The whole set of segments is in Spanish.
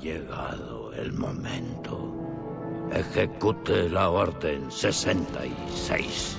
llegado el momento. Ejecute la orden 66.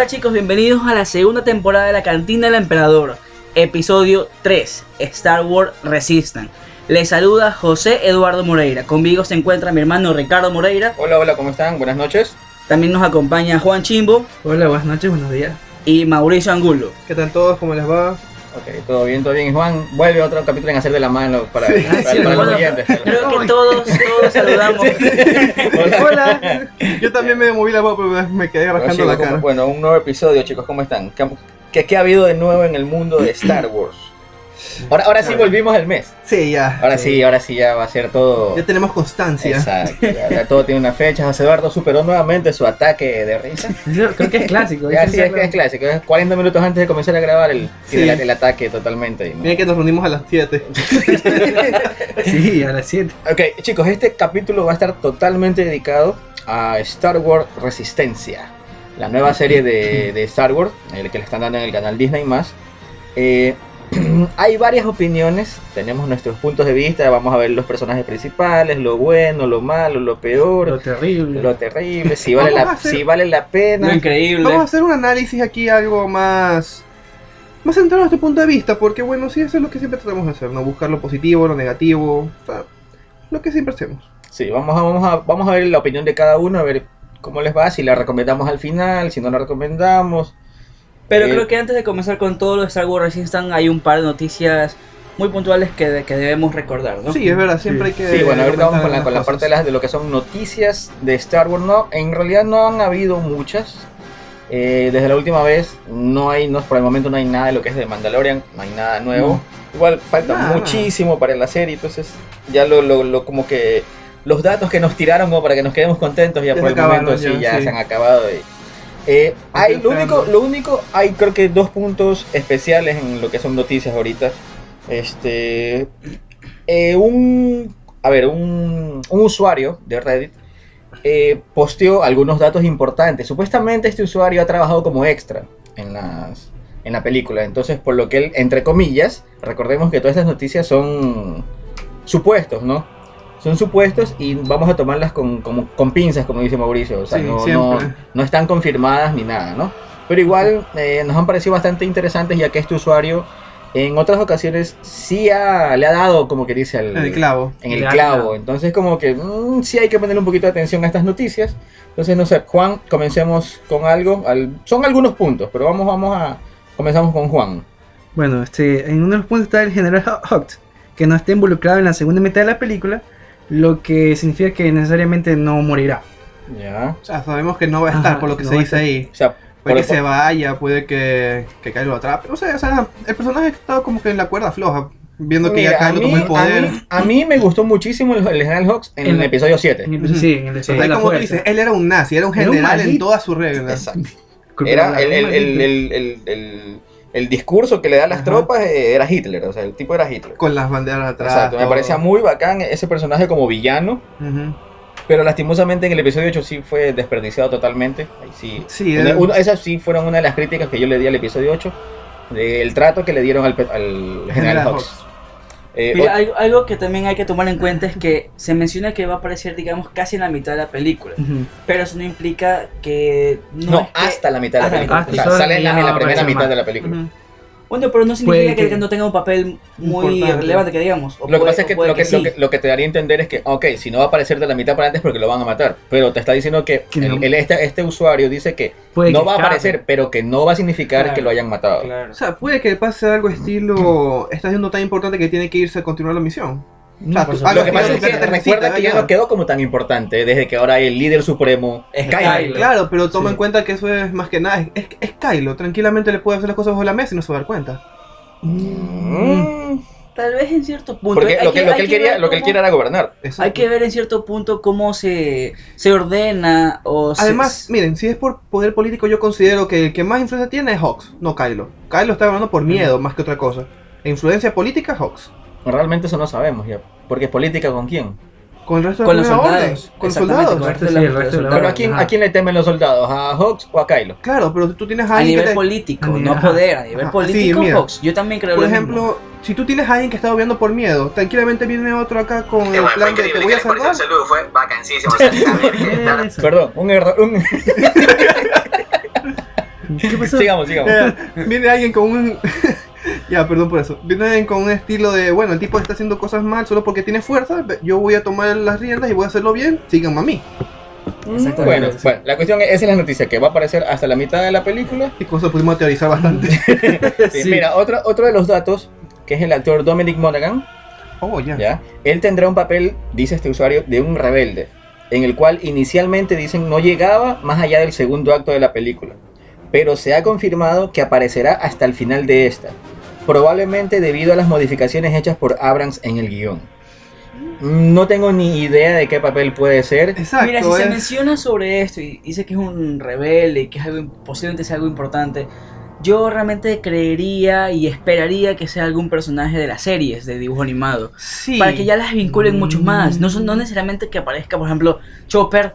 Hola chicos, bienvenidos a la segunda temporada de la Cantina del Emperador, episodio 3, Star Wars Resistance. Les saluda José Eduardo Moreira. Conmigo se encuentra mi hermano Ricardo Moreira. Hola, hola, ¿cómo están? Buenas noches. También nos acompaña Juan Chimbo Hola, buenas noches, buenos días. y Mauricio Angulo. ¿Qué tal todos? ¿Cómo les va? Ok, todo bien, todo bien. Y Juan, vuelve otro capítulo en hacer de la mano para, Sí. para, Sí, para bueno, los oyentes. Creo que todos, todos saludamos. Hola. Yo también me moví la voz, pero me quedé Bueno, rajando chicos, la ¿cómo- cara. bueno, un nuevo episodio, chicos, ¿cómo están? ¿Qué, qué, qué ha habido de nuevo en el mundo de Star Wars? Ahora, ahora sí volvimos al mes. Sí, ya. Ahora sí, ahora sí ya va a ser todo. Ya tenemos constancia. Exacto, ya, ya todo tiene una fecha. José Eduardo superó nuevamente su ataque de risa. Yo creo que es clásico. Ya sí, es que es clásico. Es 40 minutos antes de comenzar a grabar el, Sí. el, el ataque totalmente. ¿no? Miren que nos reunimos a las 7. Sí, a las 7. Ok, chicos, este capítulo va a estar totalmente dedicado a Star Wars Resistencia, la nueva serie de, de Star Wars, el que le están dando en el canal Disney más. Eh, hay varias opiniones, tenemos nuestros puntos de vista, vamos a ver los personajes principales, lo bueno, lo malo, lo Lo peor, terrible. lo terrible, si vale, la, hacer- si vale la Lo pena. increíble. Vamos a hacer un análisis aquí algo más. Más centrado a nuestro punto de vista, porque bueno, sí, eso es lo que siempre tratamos de hacer, ¿no? Buscar lo positivo, lo negativo, o sea, lo que siempre hacemos. Sí, vamos a, vamos, a, vamos a ver la opinión de cada uno, a ver cómo les va, si la recomendamos al final, si no la recomendamos. Pero Eh, creo que antes de comenzar con todo lo de Star Wars Resistance hay un par de noticias muy puntuales que, que debemos recordar, ¿no? Sí, es verdad, siempre hay que. Sí, bueno, ahorita vamos con la, con la parte de, las, de lo que son noticias de Star Wars. No, en realidad no han habido muchas. Eh, desde la última vez no hay, no, por el momento no hay nada de lo que es de Mandalorian, no hay nada nuevo. Igual falta Nada. muchísimo para la serie, entonces ya lo, lo, lo- como que los datos que nos tiraron como para que nos quedemos contentos ya, Ya por el momento acabaron, sí ya, ya sí. se han acabado. y- eh, hay, lo único, lo único, hay creo que dos puntos especiales en lo que son noticias ahorita. Este, eh, un, a ver, un, un usuario de Reddit eh, posteó algunos datos importantes. Supuestamente este usuario ha trabajado como extra en las en la película, entonces por lo que él, entre comillas, recordemos que todas estas noticias son supuestos, ¿no? Son supuestos y vamos a tomarlas con, como- con pinzas, como dice Mauricio. O sea, Sí, no, no, no están confirmadas ni nada, ¿no? Pero igual eh, nos han parecido bastante interesantes ya que este usuario en otras ocasiones sí ha- le ha dado, como que dice, al, En el clavo. en el clavo. Entonces como que mm, sí hay que ponerle un poquito de atención a estas noticias. Entonces, no sé, Juan, comencemos con algo. Al- son algunos puntos, pero vamos, vamos a... Comenzamos con Juan. Bueno, este, en uno de los puntos está el general Hugt, que no está involucrado en la segunda mitad de la película, lo que significa que necesariamente no morirá. Ya. O sea, sabemos que no va a estar Ajá, por lo que no se dice ahí. O sea, Puede que se vaya, puede que, que Kyle lo atrape. No sé, o sea, el personaje ha estado como que en la cuerda floja. Viendo que Mira, ya Kylo tomó el poder. a, mí, a mí me gustó muchísimo el, el General Hawks en, En el episodio 7. En el- Ujú. Sí, en el Sí. Ahí la como tú dices, él era un nazi, era un Era un general en todas sus reglas. Exacto. Era el, el, discurso que le da a las Ajá. tropas eh, era Hitler, o sea, el tipo era Hitler. Con las banderas atrás. Exacto, me parecía muy bacán ese personaje como villano, pero lastimosamente en el episodio 8 sí fue desperdiciado totalmente. Ahí sí. Sí, Una- esas sí fueron una de las críticas que yo le di al episodio 8, del trato que le dieron al, al General General Hawks. Hawks. Eh, Mira, algo, algo que también hay que tomar en cuenta es que se menciona que va a aparecer, digamos, casi en la mitad de la película. Pero eso no implica que no, no, es que- hasta la mitad de la película. hasta o sea, sale en la, primera mitad más. de la película. Bueno, pero no significa que, que- no tenga un papel muy Importante. relevante, que digamos. Lo que puede- pasa es que lo que, sí. lo, que, lo que te daría a entender es que, ok, si no va a aparecer de la mitad para antes porque lo van a matar. Pero te está diciendo que Que el- no. el- este, este usuario dice que Puede no que va a aparecer, pero que no va a significar Claro. que lo hayan matado. Claro. O sea, puede que pase algo estilo. Está siendo tan importante que tiene que irse a continuar la misión. O sea, por tú- supuesto. algo Lo que pasa es que recuerda que ya no quedó como tan importante desde que ahora el líder supremo Es Kylo. Kylo. Claro, pero toma Sí. en cuenta que eso es más que nada. Es, es, es Kylo. Tranquilamente le puede hacer las cosas bajo la mesa y no se va a dar cuenta. Mm, Tal tal vez en cierto punto. Porque lo que, lo que hay él quería, lo que él quiere era gobernar. Exacto. Hay que ver en cierto punto cómo se, se ordena o se- Además, miren, si es por poder político, yo considero que el que más influencia tiene es Hawks, no Kylo. Kylo está ganando por miedo más que otra cosa. E influencia política, Hawks. Realmente eso no sabemos ya. Porque es política con quién. Con el resto con de los la Primera soldados. Orden, con soldados. con el resto de Sí, la- el de los resto de la soldados. Pero ¿a quién, ajá. ¿a quién le temen los soldados? ¿A Hawks o a Kylo? Claro, pero tú tienes a A alguien nivel que te- político, a no nivel- poder, a nivel Ajá, político, sí, mira. Fox. Yo también creo Por lo mismo. ejemplo, si tú tienes a alguien que está obviando por miedo, tranquilamente viene otro acá con el plan de te voy a salvar. saludo, fue vacancísimo. a Eso. Perdón, un error. un- ¿Qué pasó? sigamos, sigamos. Eh, viene alguien con un. ya, perdón por eso. Viene alguien con un estilo de, bueno, el tipo está haciendo cosas mal solo porque tiene fuerza. Yo voy a tomar las riendas y voy a hacerlo bien. Síganme a mí. Exactamente, Bueno, bueno, la cuestión es, esa es la noticia, que va a aparecer hasta la mitad de la película. Y con eso pudimos teorizar bastante. Sí, Sí. Mira, otro, otro de los datos, que es el actor Dominic Monaghan, oh, ya. ¿ya? Él tendrá un papel, dice este usuario, de un rebelde, en el cual inicialmente dicen no llegaba más allá del segundo acto de la película, pero se ha confirmado que aparecerá hasta el final de esta, probablemente debido a las modificaciones hechas por Abrams en el guion. No tengo ni idea de qué papel puede ser. Exacto. Mira, si se es- menciona sobre esto y dice que es un rebelde y que es algo, posiblemente sea algo importante, yo realmente creería y esperaría que sea algún personaje de las series de dibujo animado. Sí. Para que ya las vinculen mucho más. No, son, Mm. no necesariamente que aparezca, por ejemplo, Chopper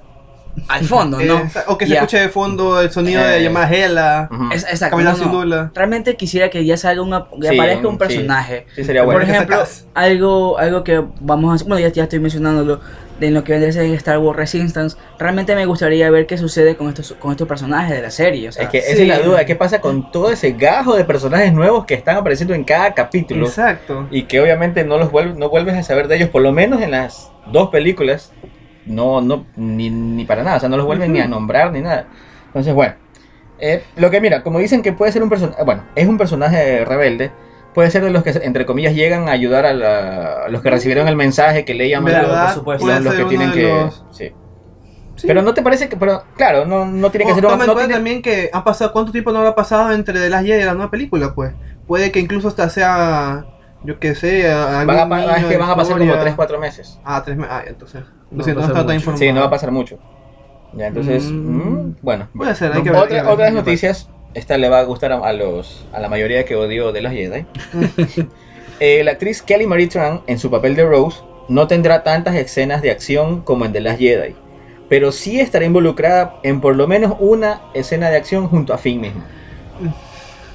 al fondo, ¿no? Eh, o que se escuche de fondo el sonido Eh, de llamada Hela. Ujú. Es- exacto. Caminar no, sin no. duda. Realmente quisiera que ya salga una, que Sí, aparezca un personaje. Sí, sería Por bueno. que ejemplo, algo, algo que vamos a hacer, bueno, ya, ya estoy mencionándolo, de lo que vendría a ser Star Wars Resistance, realmente me gustaría ver qué sucede con estos, con estos personajes de la serie. O sea, Es que esa Sí. es la duda, ¿qué pasa con todo ese gajo de personajes nuevos que están apareciendo en cada capítulo? Exacto. y que obviamente no los vuelves, no vuelves a saber de ellos, por lo menos en las dos películas, no, no, ni, ni para nada, o sea, no los vuelven ni a nombrar ni nada. Entonces, bueno, eh, lo que mira, como dicen que puede ser un personaje, bueno, es un personaje rebelde, puede ser de los que, entre comillas, llegan a ayudar a, la- a los que recibieron el mensaje, que le llaman por supuesto. Los, ser que tienen que... los- sí. Sí. Pero no te parece que, pero claro, no, no tiene que O ser toma en no tiene- también que ha pasado cuánto tiempo no habrá pasado entre The Last Jedi y la nueva película, pues. Puede que incluso hasta sea, yo que sé, algún van a, pa- niño es que van a pasar como historia. 3-4 meses. Ah, tres meses. Ah, entonces. No siento, no estaba tan informado. Sí, no va a pasar mucho. Ya, entonces, Mm. mm, bueno. Puede ser, hay que ver. hay que Otra, ver. otras noticias, esta le va a gustar a, a los, a la mayoría que odió de los Jedi. Eh, la actriz Kelly Marie Tran, en su papel de Rose, no tendrá tantas escenas de acción como en The Last Jedi, pero sí estará involucrada en por lo menos una escena de acción junto a Finn mismo.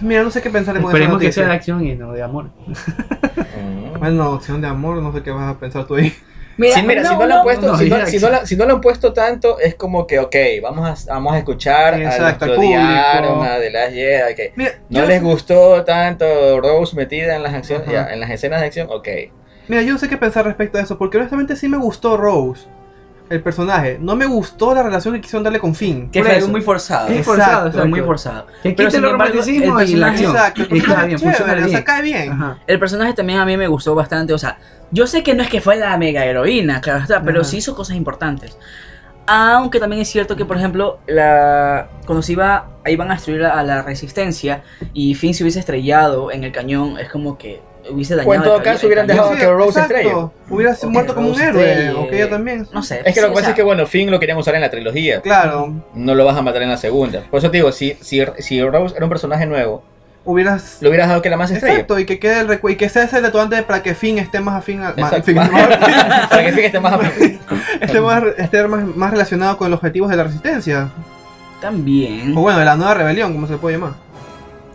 Mira, no sé qué pensar esa Esperemos que sea de acción y no de amor. Mm. Bueno, opción de amor, no sé qué vas a pensar tú ahí. Mira, Sí, mira, si, no han puesto, si, la- si no lo han puesto tanto, es como que, ok, vamos a, vamos a escuchar Exacto, a al los The Last Jedi, que Mira, no les sé- gustó tanto Rose metida en las acciones, ya, en las escenas de acción, ok. Mira, yo no sé qué pensar respecto a eso, porque honestamente sí me gustó Rose, el personaje. No me gustó la relación que quisieron darle con Finn. Que fue muy forzado. Exacto. forzado, Fue muy exacto. forzado. Que Pero, sin el romanticismo y la acción. Exacto, el personaje bien, es chévere, funciona o sea, bien. cae bien. Ajá. El personaje también a mí me gustó bastante, o sea, yo sé que no es que fue la mega heroína, claro está, pero Ajá. sí hizo cosas importantes. Aunque también es cierto que, por ejemplo, la, cuando se iba, iban a destruir a la resistencia y Finn se hubiese estrellado en el cañón, es como que hubiese dañado. O en todo caso el hubieran cañón. dejado que Rose estrelle. Hubiera O que muerto como un héroe, estrelle. o que ella también. No sé. Es que lo que sí, pasa sea, es que, bueno, Finn lo querían usar en la trilogía. Claro, No lo vas a matar en la segunda. Por eso te digo, si, si, si Rose era un personaje nuevo, hubieras... lo hubieras dejado que la más estrella. Exacto, y que quede el recu- y que sea ese detonante para que Finn esté más afín a, más, Para que Finn esté más afín. esté más, esté más, más relacionado con los objetivos de la resistencia. También. O bueno, de la nueva rebelión, como se le puede llamar.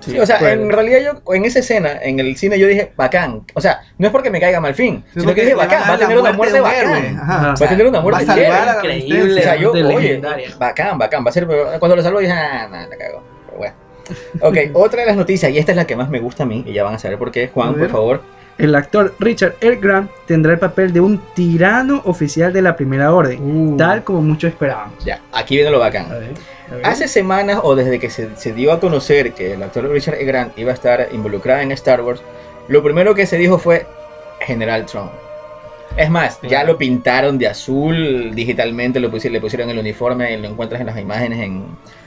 Sí, o sea, Bueno. en realidad yo en esa escena, en el cine, yo dije, bacán. O sea, no es porque me caiga mal Finn, sino que dije, bacán, va a tener una muerte bacán. Ajá. Va a tener una Va a muerte salvar chévere. a la Increíble. O sea, yo, oye, legendaria. bacán, bacán, va a ser, pero cuando lo salvo dije, ah, nada, la cago. Pero bueno. Ok, otra de las noticias, y esta es la que más me gusta a mí, y ya van a saber por qué. Juan, por favor. El actor Richard L. Grant tendrá el papel de un tirano oficial de la Primera Orden, Uh. tal como muchos esperábamos. Ya, aquí viene lo bacán. A ver, a ver. Hace semanas o desde que se, se dio a conocer que el actor Richard E. Grant iba a estar involucrado en Star Wars, lo primero que se dijo fue General Trump. Es más, ya lo pintaron de azul digitalmente, lo pusieron, le pusieron el uniforme, lo encuentras en las imágenes en,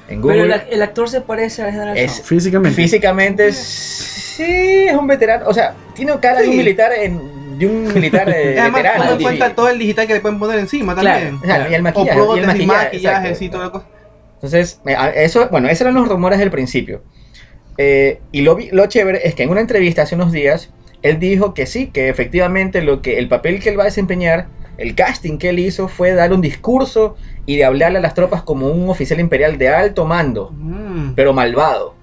en Pero el, actor se parece al General Es-. Físicamente. Físicamente, Sí, es un veterano. O sea, tiene cara de un militar en- de un militar eh, Además, veterano. toma en cuenta todo el digital que le pueden poner encima también. Y el O maquillaje. y el maquillaje, toda la cosa. Entonces, a- eso, bueno, esos eran los rumores del principio. Eh, y lo, lo chévere es que en una entrevista hace unos días, él dijo que sí, que efectivamente lo que, el papel que él va a desempeñar, el casting que él hizo fue dar un discurso y de hablarle a las tropas como un oficial imperial de alto mando, Mm. pero malvado.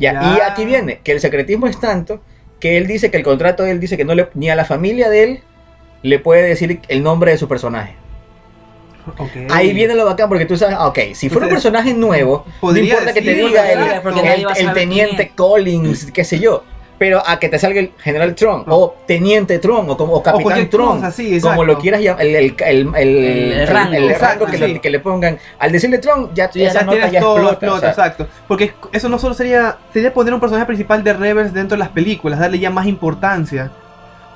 Ya, Ya. Y aquí viene, que el secretismo es tanto que él dice que el contrato de él dice que no le, ni a la familia de él le puede decir el nombre de su personaje. Ahí viene lo bacán porque tú sabes, ok, si fuera un personaje nuevo, no importa que te diga el, teniente. Collins, qué sé yo. Pero a que te salga el general Tron, No. o teniente Tron, o, como, o capitán Tron, cosa, sí, como lo quieras llamar, el, el, el, el- El rango. el Exacto, rango que, sí. lo- que le pongan. Al decirle Tron, ya, ya ya esa nota Tienes ya todo, explota. explota, o sea, exacto. Porque eso no solo sería, sería poner un personaje principal de Rebels dentro de las películas, darle ya más importancia.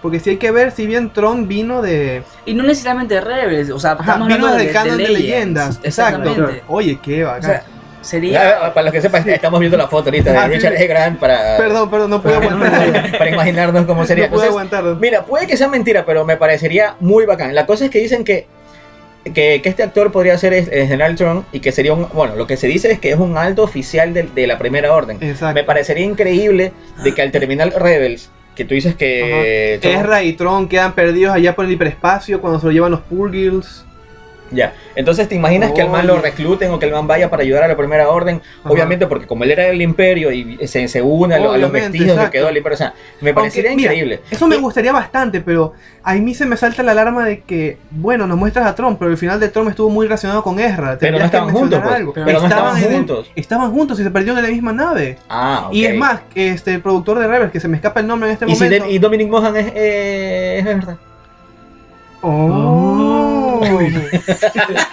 Porque si hay que ver, si bien Tron vino de. Y no necesariamente Rebels, o sea, Ajá, vino hablando del canon de, Legends. leyendas. Exacto. Oye, qué bacán. O sea, ya, sería... para los que sepan, estamos viendo la foto ahorita de Ah, sí. Richard E. Grant para, perdón, perdón, no puedo aguantar. para imaginarnos cómo sería. no puedo Entonces, aguantar. Mira, puede que sea mentira, pero me parecería muy bacán. La cosa es que dicen que, que, que este actor podría ser el, General Tron y que sería un. Bueno, lo que se dice es que es un alto oficial de, de la primera orden. Exacto. Me parecería increíble de que al terminar Rebels, que tú dices que. Ezra y Tron quedan perdidos allá por el hiperespacio cuando se lo llevan los Purgils. Ya. Entonces, ¿te imaginas que el man lo recluten o que el man vaya para ayudar a la primera orden? Ajá. Obviamente, porque como él era del imperio y se, se une a, lo- a los vestidos que quedó el imperio. O sea, me parecería Aunque, mira, increíble. Eso me Y- gustaría bastante, pero a mí se me salta la alarma de que, bueno, nos muestras a Tron, pero el final de Tron estuvo muy relacionado con Ezra. Pero no estaban juntos, pues. algo. Pero no estaban juntos. estaban juntos y se perdieron en la misma nave. Ah, Y ok. es más, este, el productor de Rebels, que se me escapa el nombre en este Y, si momento. de- y Dominic Mohan es, eh, es verdad. Oh. Me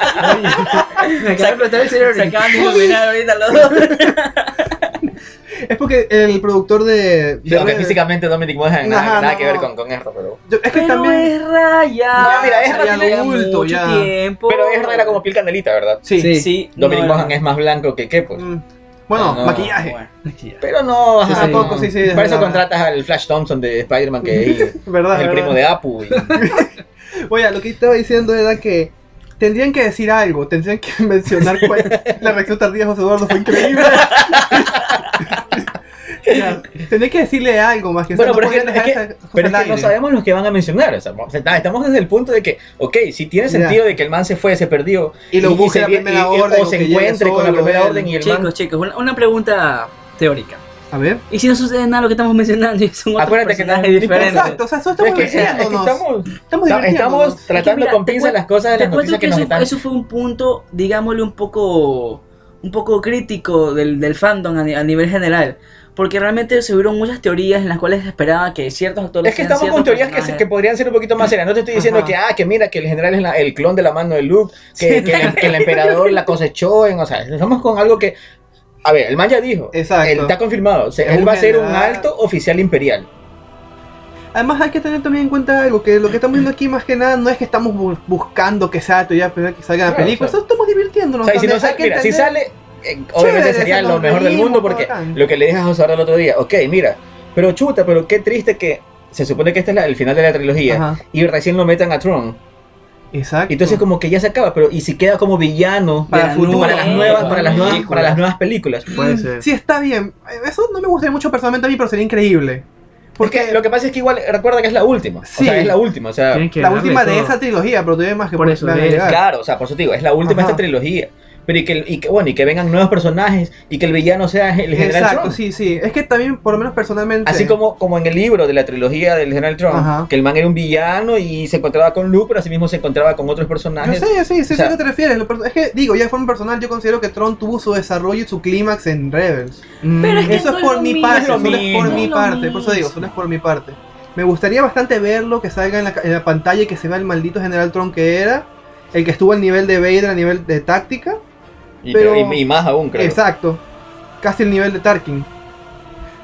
acaba de explotar el cerebro. Se acaban de iluminar ahorita los dos. es porque el productor de, de Aunque Rebels- físicamente Dominic Mohan nada, Ajá, nada no, que ver con, con pero... Yo- es que Pero también. Ya... Mira, ya tiene mucho ya. tiempo. Pero Ezra era como piel candelita, ¿verdad? Sí. Sí. Sí, Dominic no, Mohan es más blanco que qué, pues. Mm. Bueno, No, maquillaje. bueno. Pero no, Sí, ajá, sí. no. Sí, Para eso verdad. contratas al Flash Thompson de Spider-Man, que es ¿Verdad? el verdad. primo de Apu. y- Oye, lo que estaba diciendo era que tendrían que decir algo, tendrían que mencionar cuál la reacción tardía de José Eduardo fue increíble. Ya, tendrían que decirle algo más que Bueno, no pero es que- es que- Pero es que no sabemos los que van a mencionar. o sea, estamos desde el punto de que, ok, si tiene Ya. sentido de que el man se fue, se perdió, Y lo busque se la primera y- y- orden, o o se encuentre con la primera orden y el Chicos, man... chicos, una, una pregunta teórica. A ver. ¿Y si no sucede nada lo que estamos mencionando son otros Acuérdate que personajes no diferentes? Exacto, o sea, solo Es estamos que, es que estamos, Estamos estamos tratando mira, con pinzas las cosas de las noticias que, que nos eso, están... eso fue un punto, digámosle, un poco un poco crítico del, del fandom a, a nivel general. Porque realmente se hubieron muchas teorías en las cuales se esperaba que ciertos actores Es que estamos con teorías que, se- que podrían ser un poquito más serias. No te estoy diciendo Ajá. que, ah, que mira, que el general es la- el clon de la mano de Luke, que, que el, que el emperador la cosechó en, o sea, estamos con algo que, a ver, el man ya dijo, Exacto. él está confirmado, o sea, Es él va a ser un alto oficial imperial. Además hay que tener también en cuenta algo, que lo que estamos viendo aquí más que nada no es que estamos bu- buscando que sea pero que salga la Claro, película, o sea, solo estamos divirtiéndonos. O sea, si, no sale, mira, si sale, eh, obviamente sería se lo mejor del mundo porque bacán. lo que le dije a José ahora el otro día, ok, mira, pero chuta, pero qué triste que se supone que este es la- el final de la trilogía Ajá, y recién lo metan a Tron. Exacto. Entonces como que ya se acaba, pero y si queda como villano Para la futuro. para las nuevas, para las nuevas, para las nuevas películas. Puede Mm, ser. Sí, está bien. Eso no me gustaría mucho personalmente a mí, pero sería increíble. Porque lo que pasa es que igual recuerda que es la última. Sí. O sea, es la última. O sea, la última de todo. esa trilogía, pero todavía más que Por por eso, claro, o sea, por eso te digo, es la última de esta trilogía. Pero y que, y que, bueno, y que vengan nuevos personajes y que el villano sea el general Exacto, Tron. sí, sí. Es que también, por lo menos personalmente. Así como, como en el libro de la trilogía del general Tron, Ajá. que el man era un villano y se encontraba con Luke, pero así mismo se encontraba con otros Yo personajes. sé, sí, sí, O sé a qué te refieres. Es que, digo, ya de forma personal, yo considero que Tron tuvo su desarrollo y su clímax en Rebels. Mm, Pero es que Eso no es por mi mismo, parte, solo es por mi parte, por eso digo, solo es por mi parte. Me gustaría bastante verlo, que salga en la, en la pantalla y que se vea el maldito General Tron que era, el que estuvo al nivel de Vader, a nivel de táctica. Y, pero- y- y más aún, creo. Exacto. Casi el nivel de Tarkin.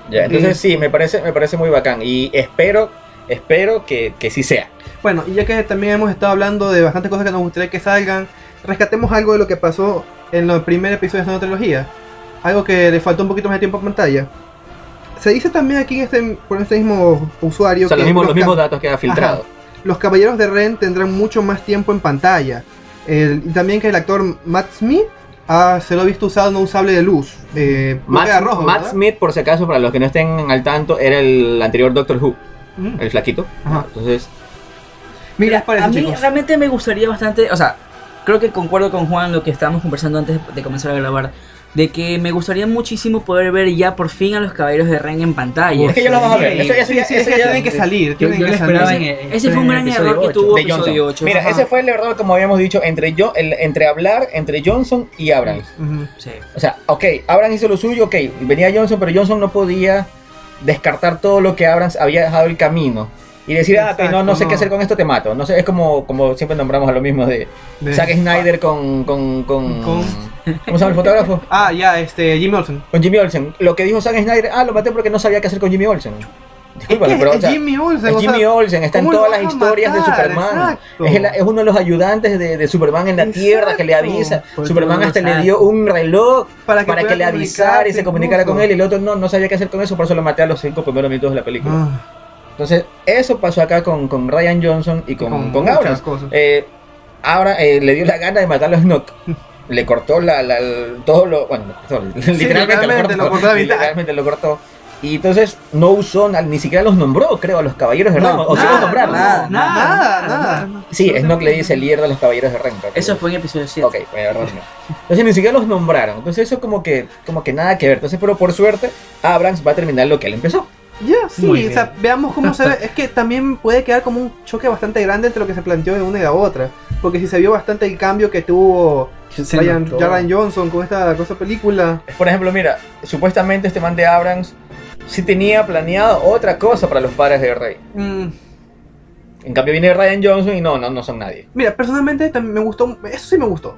Ya, entonces Sí. sí, me parece, me parece muy bacán. Y espero, espero que, que sí sea. Bueno, y ya que también hemos estado hablando de bastantes cosas que nos gustaría que salgan, rescatemos algo de lo que pasó en los primeros episodios de la trilogía. Algo que le faltó un poquito más de tiempo en pantalla. se dice también aquí en este, por este mismo usuario O sea, que los mismos, los mismos datos que ha filtrado. los caballeros de Ren tendrán mucho más tiempo en pantalla. El- y también que el actor Matt Smith ah, se lo ha visto usando un sable de luz. Eh, Matt, rojo, Matt ¿verdad? Smith, por si acaso, para los que no estén al tanto, era el anterior Doctor Who, Mm. el flaquito. Ajá. Entonces, Mira, parece, a mí chicos? realmente me gustaría bastante, o sea, creo que concuerdo con Juan lo que estábamos conversando antes de comenzar a grabar, de que me gustaría muchísimo poder ver ya por fin a los caballeros de Ren en pantalla. es que ya lo vamos a ver. Eso, ya- sí, eso sí, ya- tienen que salir. Yo, tienen yo que salir. en, Ese- en- ese fue un gran error que tuvo. de episodio Johnson. ocho. Mira, Ajá. ese fue el error, como habíamos dicho, entre yo, el- entre hablar entre Johnson y Abrams. Sí. O sea, ok, Abrams hizo lo suyo, ok, venía Johnson, pero Johnson no podía descartar todo lo que Abrams había dejado el camino. Y decir, ah, ok, no, no sé qué hacer con esto, te mato. No sé, es como, como siempre nombramos a lo mismo de De- Zack Snyder con, con, con, Con- ¿Cómo se llama el fotógrafo? Ah, ya, este, Jimmy Olsen. Con Jimmy Olsen. Lo que dijo Zack Snyder, ah, lo maté porque no sabía qué hacer con Jimmy Olsen. Que pero. es o sea, Jimmy Olsen, es Jimmy Olsen, está en ¿cómo lo todas las historias de? Superman. Es, el- es uno de los ayudantes de, de Superman en la Exacto. Tierra que le avisa. Porque Superman hasta le dio un reloj Para que, para que le avisara y se comunicara incluso. con él. Y el otro no, no sabía qué hacer con eso, por eso lo maté a los cinco primeros minutos de la película. Ah, Entonces, eso pasó acá con, con Ryan Johnson y con, con con Abrams. cosas. Eh, ahora eh, le dio la gana de matar a Snoke. Le cortó la, la- el- todo lo. Bueno, cortó, literalmente, literalmente lo lo cortó. la literalmente lo cortó. Y entonces no usó, ni siquiera los nombró, creo, a los caballeros de Ren. No, o sí nada, los nombraron. nada, nada, nada. Sí, Snoke le dice el líder de los caballeros de Ren. Eso es. fue en episodio 7. Ok, pues, verdad, no. Entonces ni siquiera los nombraron. Entonces eso como que, como que nada que ver. Entonces, pero por suerte, Abrams va a terminar lo que él empezó. Ya, sí, Muy o sea, veamos cómo se ve. Es que también puede quedar como un choque bastante grande entre lo que se planteó de una y la otra. Porque si se vio bastante el cambio que tuvo Ryan. Ryan Johnson con esta cosa película. Por ejemplo, mira, supuestamente este man de Abrams sí tenía planeado otra cosa para los padres de Rey. Mm, En cambio viene Ryan Johnson y no, no, no son nadie. mira, personalmente también me gustó. Eso sí me gustó.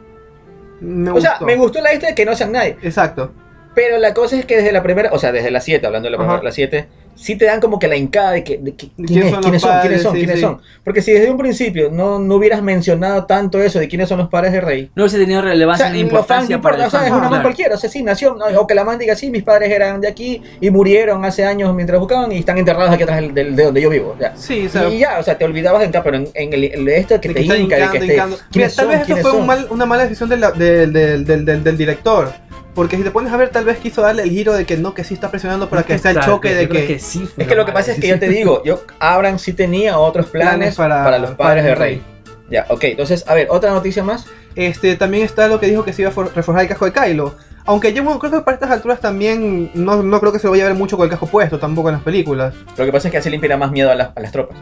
Me O sea, gustó. me gustó la idea de que no sean nadie. Exacto. Pero la cosa es que desde la primera, o sea, desde la 7, hablando de la primera, la 7, sí te dan como que la hincada de que, de que- ¿De quiénes, son quiénes son, quiénes son, padres? Sí, quiénes sí. son. Porque si desde un principio no, no hubieras mencionado tanto eso de quiénes son los padres de Rey. No hubiese tenido O relevancia sea, ni los fans importancia no importa, para o sea, es una man Claro. cualquiera, o sea, sí, nació, o que la man diga, sí, mis padres eran de aquí y murieron hace años mientras buscaban y están enterrados aquí atrás del- del- de donde yo vivo. Ya. Sí, o sea, y ya, o sea, te olvidabas de hincar, pero en, en el, el de esto que de te hinca, de que te. Mira, ¿quiénes tal vez esto ¿Quiénes fue un mal- una mala decisión de la- del- del- del- del- del director. Porque si te pones a ver, tal vez quiso darle el giro de que no, que sí está presionando para que sea el choque de que. sí Es que lo que pasa es que yo te digo, yo Abrams sí tenía otros planes, Planes para, para- los padres de para el Rey. Ya, ok, entonces, a ver, otra noticia más. Este, también está lo que dijo que se iba a for- reforjar el casco de Kylo. Aunque yo creo que para estas alturas también no, no creo que se lo vaya a ver mucho con el casco puesto, tampoco en las películas. Lo que pasa es que así le impide más miedo a las, a las tropas.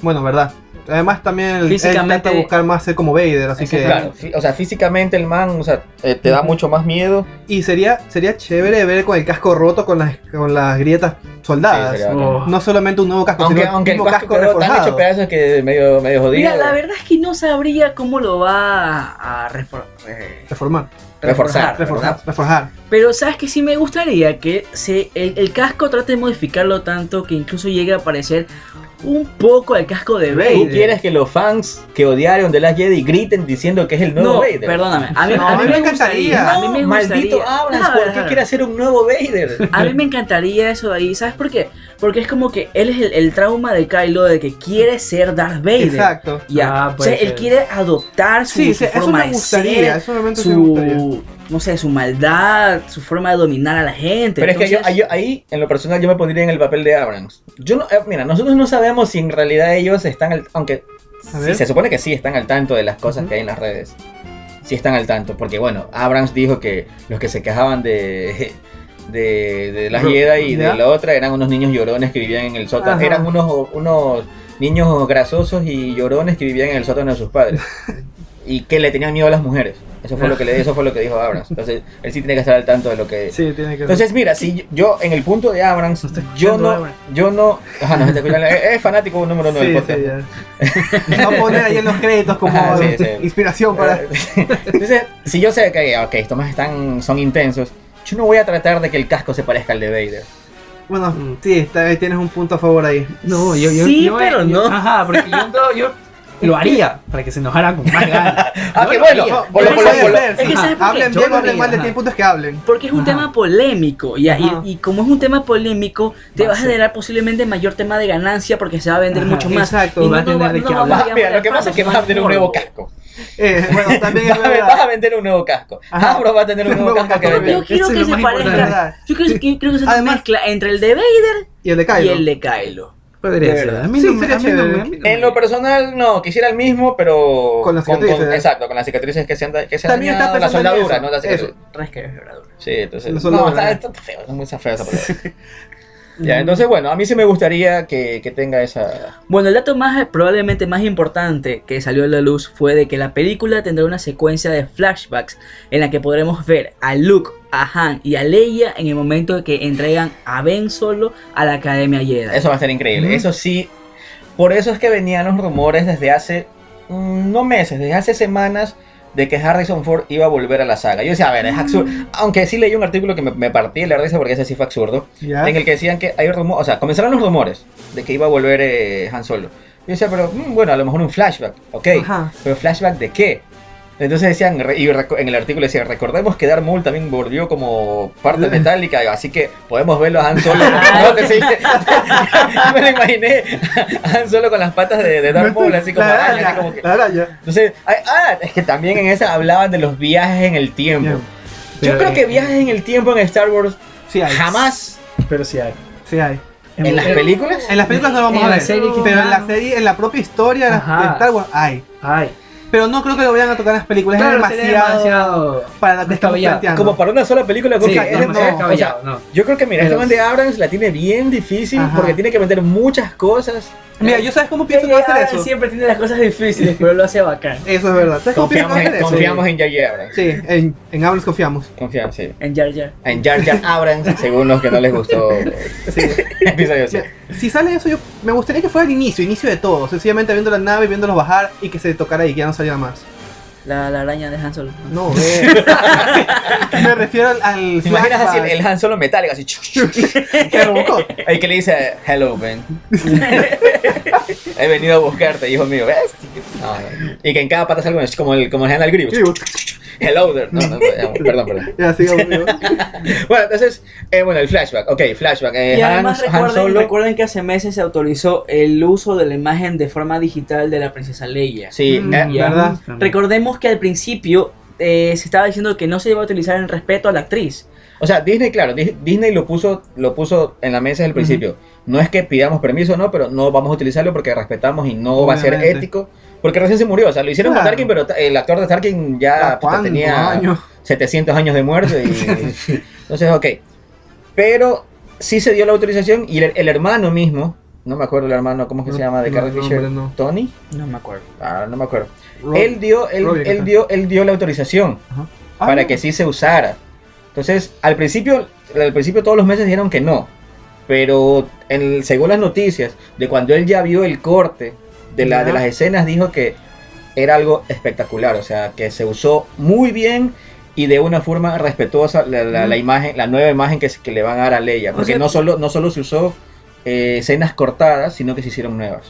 Bueno, verdad. Además también él- él Físicamente- intenta buscar más ser como Vader, así que... Claro, o sea, físicamente el man, o sea, eh, te da mucho más miedo. Y sería, sería chévere ver con el casco roto con las, con las grietas soldadas. Sí, Oh. no solamente un nuevo casco, Aunque, sino aunque un el mismo casco casco tan hecho pedazos que medio, medio jodido. Mira, la verdad es que no sabría cómo lo va a refor- eh, Reformar, Reforzar, reforjar, ¿verdad? reforjar. Pero sabes que sí me gustaría que se, el, el casco trate de modificarlo tanto que incluso llegue a parecer un poco al casco de ¿Tú Vader. quieres que los fans que odiaron de Last Jedi griten diciendo que es el nuevo No, Vader? perdóname. A mí, No, a mí me encantaría. A mí me gustaría. maldito Abrams, ¿por qué quiere hacer un nuevo Vader? A mí me encantaría eso de ahí. ¿Sabes por qué? Porque es como que él es el, el trauma de Kylo de que quiere ser Darth Vader. Exacto. Ya. Ah, o sea, él quiere adoptar su, Sí, su sí, eso forma me de gustaría, ser, eso realmente sí me gustaría. su, no sé, su maldad, su forma de dominar a la gente. Pero es que yo, ahí, en lo personal, yo me pondría en el papel de Abrams. Yo no, eh, mira, nosotros no sabemos si en realidad ellos están al, aunque sí, se supone que sí están al tanto de las cosas que hay en las redes. Sí están al tanto, porque bueno, Abrams dijo que los que se quejaban de de, de las Jedi y ¿ya? de la otra eran unos niños llorones que vivían en el sótano. Ajá. Eran unos unos niños grasosos y llorones que vivían en el sótano de sus padres. y que le tenían miedo a las mujeres. Eso fue lo que le, eso fue lo que dijo Abrams. Entonces, él sí tiene que estar al tanto de lo que Sí, tiene que entonces, mira, si yo en el punto de Abrams, yo no, Abrams. yo no, ajá, no, es, es fanático número uno del Sí, podcast. sí, a poner ahí en los créditos como Ah, sí, sí. inspiración para... Entonces, si yo sé que, ok, estos más están, son intensos, yo no voy a tratar de que el casco se parezca al de Vader. Bueno, sí, tienes un punto a favor ahí. No, yo, yo, Sí, yo- pero yo- no. Ajá, porque yo, no- yo lo haría para que se enojara con más ganas. Ah, qué bueno. haría. Por lo- Puede por lo- por lo- ser, es que sí. ¿sabes por qué? Hablen bien hablen mal de haría, ti, el punto es que hablen. Porque es un Ajá. tema polémico y, y- y como es un tema polémico, te Va a generar posiblemente mayor tema de ganancia porque se va a vender Ajá, mucho más. exacto, Y va a tener de qué vamos hablar. a Mira, lo que pasa es que fans, vas a tener un nuevo casco. Eh, bueno, también Vas a, vas a verdad. vender un nuevo casco. Ajá. Hasbro va a tener un nuevo nuevo casco que casco. vender. Yo quiero que se parezca. Yo creo, que- creo que es una Además- mezcla entre el de Vader Y el de y Kylo. el de Kylo. Podría De ser. verdad. A mí Sí, no sería a mí no a mí no En lo personal, no, quisiera el mismo, pero. Con las cicatrices. exacto, con las cicatrices que se han, que se han También está dañado, la pensando en soldadura, eso. ¿no? La cicatriz. Eso. Resquebradura. Sí, entonces. La No, soldadura. está, está feo, está muy fea esa palabra. Ya, entonces, bueno, a mí sí me gustaría que, que tenga esa. Bueno, el dato más probablemente más importante que salió a la luz fue de que la película tendrá una secuencia de flashbacks en la que podremos ver a Luke, a Han y a Leia en el momento de que entregan a Ben Solo a la Academia Jedi. Eso va a ser increíble. Eso sí. Por eso es que venían los rumores desde hace. mm, No meses, desde hace semanas. De que Harrison Ford iba a volver a la saga. Yo decía, a ver, es absurdo. Aunque sí leí un artículo que me, me partí la risa porque ese sí fue absurdo. En el que decían que hay rumores. O sea, comenzaron los rumores de que iba a volver eh, Han Solo. Yo decía, pero mm, bueno, a lo mejor un flashback. Ok. Ajá. Pero flashback de qué? Entonces decían, y en el artículo decía, recordemos que Darth Maul también volvió como parte metálica, así que podemos verlo a Han Solo. no, que sí, me lo imaginé a Han Solo con las patas de, de Darth Maul, así como La araña, araña, así como que... la araña. Entonces, ay, ah, es que también en esa hablaban de los viajes en el tiempo. Yo creo que viajes en el tiempo en Star Wars Sí hay. jamás Pero sí hay. Sí hay. en las películas. En las películas no lo vamos En a la ver. serie pero en la serie, en la propia historia de Ajá. Star Wars hay. Ay. Pero no creo que lo vayan a tocar en las películas. Claro, es demasiado, demasiado para la que estamos descabellado. planteando. Como para una sola película, Sí, porque es es demasiado demasiado- o sea, no. Yo creo que, mira, este man de Abrams la tiene bien difícil Ajá. porque tiene que meter muchas cosas. Mira, yo sabes cómo pienso que va a hacer eso. siempre tiene las cosas difíciles, pero lo hace bacán. Eso es verdad. ¿Sabes Confiamos en, hacer eso? confiamos en Jar Jar Abrams. Sí, en, en Abrams confiamos. Confiamos, sí. En Jar Jar. En Jar Jar Abrams, según los que no les gustó el episodio 6. si sale eso, yo me gustaría que fuera el inicio, inicio de todo. Sencillamente viendo la nave, viéndolos bajar y que se tocara ahí, que ya no saliera más. La, la araña de Han Solo. No, ve. me refiero al, al ¿Te imaginas así el, el Han Solo metálico, así? El que le dice, hello, Ben. He venido a buscarte, hijo mío. ¿Ves? No, no. Y que en cada pata salga un- como el, como el General Grievous. Sí, Hello there. No, no, no, perdón, perdón. Ya, sigamos, sigamos. Bueno, entonces, eh, bueno, el flashback. Ok, flashback. Eh, Y Han, además Han recuerden, Solo. recuerden que hace meses se autorizó el uso de la imagen de forma digital de la princesa Leia. Sí, Mm, eh. ¿Verdad? Recordemos que al principio eh, se estaba diciendo que no se iba a utilizar en respeto a la actriz. O sea, Disney, claro, Dis- Disney lo puso, lo puso en la mesa desde el principio. No es que pidamos permiso, no, pero no vamos a utilizarlo porque respetamos y no va a ser ético. Porque recién se murió, o sea, lo hicieron con. Tarkin, pero el actor de Tarkin ya ¿A puta, cuántos tenía años? 700 años de muerte. Y, entonces, ok. Pero sí se dio la autorización y el, el hermano mismo, no me acuerdo el hermano, ¿cómo es que se llama? De no, Carrie no, Fisher. no. ¿Tony? No me acuerdo. Ah, no me acuerdo. Rob- Él dio, él, Robbie, él dio, él dio la autorización. Ah, para no. que sí se usara. Entonces, al principio, al principio todos los meses dijeron que no. Pero en, según las noticias, de cuando él ya vio el corte de, la, de las escenas, dijo que era algo espectacular. O sea, que se usó muy bien y de una forma respetuosa la, la- imagen, la nueva imagen que, que le van a dar a Leia. O Porque sea- no, solo, no solo se usó eh, escenas cortadas, sino que se hicieron nuevas.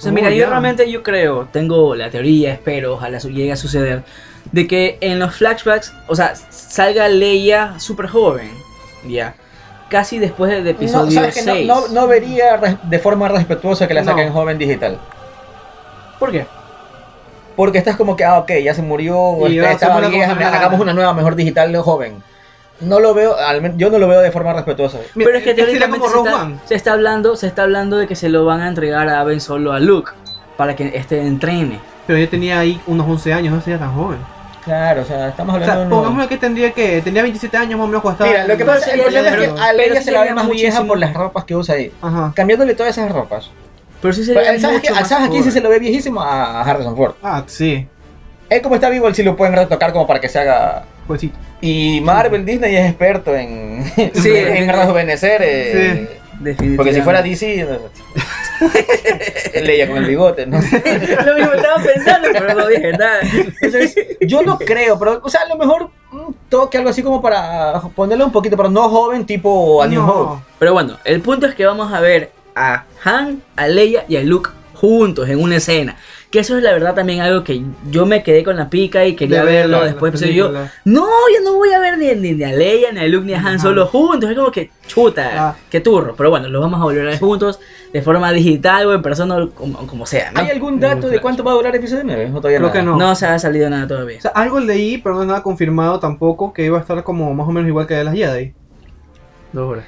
O sea, Oh, mira, yo ya. realmente yo creo, tengo la teoría, espero, ojalá llegue a suceder, de que en los flashbacks, o sea, salga Leia súper joven, ya, casi después del episodio. No- 6. no, no vería de forma respetuosa que la saquen joven digital. ¿Por qué? Porque estás como que, ah, ok, ya se murió, Y va, estaba la vieja, hagamos una nueva, mejor digital joven. No lo veo, al yo no lo veo de forma respetuosa. Pero es que teóricamente se está, se está hablando, se está hablando de que se lo van a entregar a Ben Solo a Luke para que este entrene. Pero yo tenía ahí unos 11 años, no sería tan joven. Claro, o sea, estamos O hablando sea, de pongámosle que tendría que. Tendría 27 años más o menos cuando. Mira, lo que pasa, el problema es que a Leia se la ve más vieja muchísimo- por las ropas que usa ahí. Ajá. Cambiándole todas esas ropas. Pero sí Pero sería ¿Sabes, mucho más ¿Sabes a quién sí se lo ve viejísimo? A Harrison Ford. Ah, sí. Él como está vivo, él sí lo pueden retocar como para que se haga... Y Marvel, Disney es experto en, Sí, en rejuvenecer. eh, Definitivamente. Porque si fuera DC, Leia con el bigote, ¿no? Lo mismo estaba pensando, pero no dije nada. Entonces, yo no creo, pero, o sea, a lo mejor un toque, algo así como para ponerle un poquito, pero no joven, tipo A New Hope. Pero bueno, el punto es que vamos a ver a Han, a Leia y a Luke juntos en una escena. Que eso es la verdad también algo que yo me quedé con la pica y quería De verlo la- después. Pero yo, no, yo no voy a ver ni, ni, ni a Leia, ni a Luke, ni a Han Ajá. Solo juntos. Es como que chuta, Ah. qué turro. Pero bueno, los vamos a volver a ver juntos de forma digital o en persona, o como, como sea, ¿no? ¿Hay algún dato de cuánto va a durar el episodio 9? No, todavía Creo nada. que no. No se ha salido nada todavía. O sea, algo leí, pero no es nada confirmado tampoco, que iba a estar como más o menos igual que de las Jedi. Dos horas.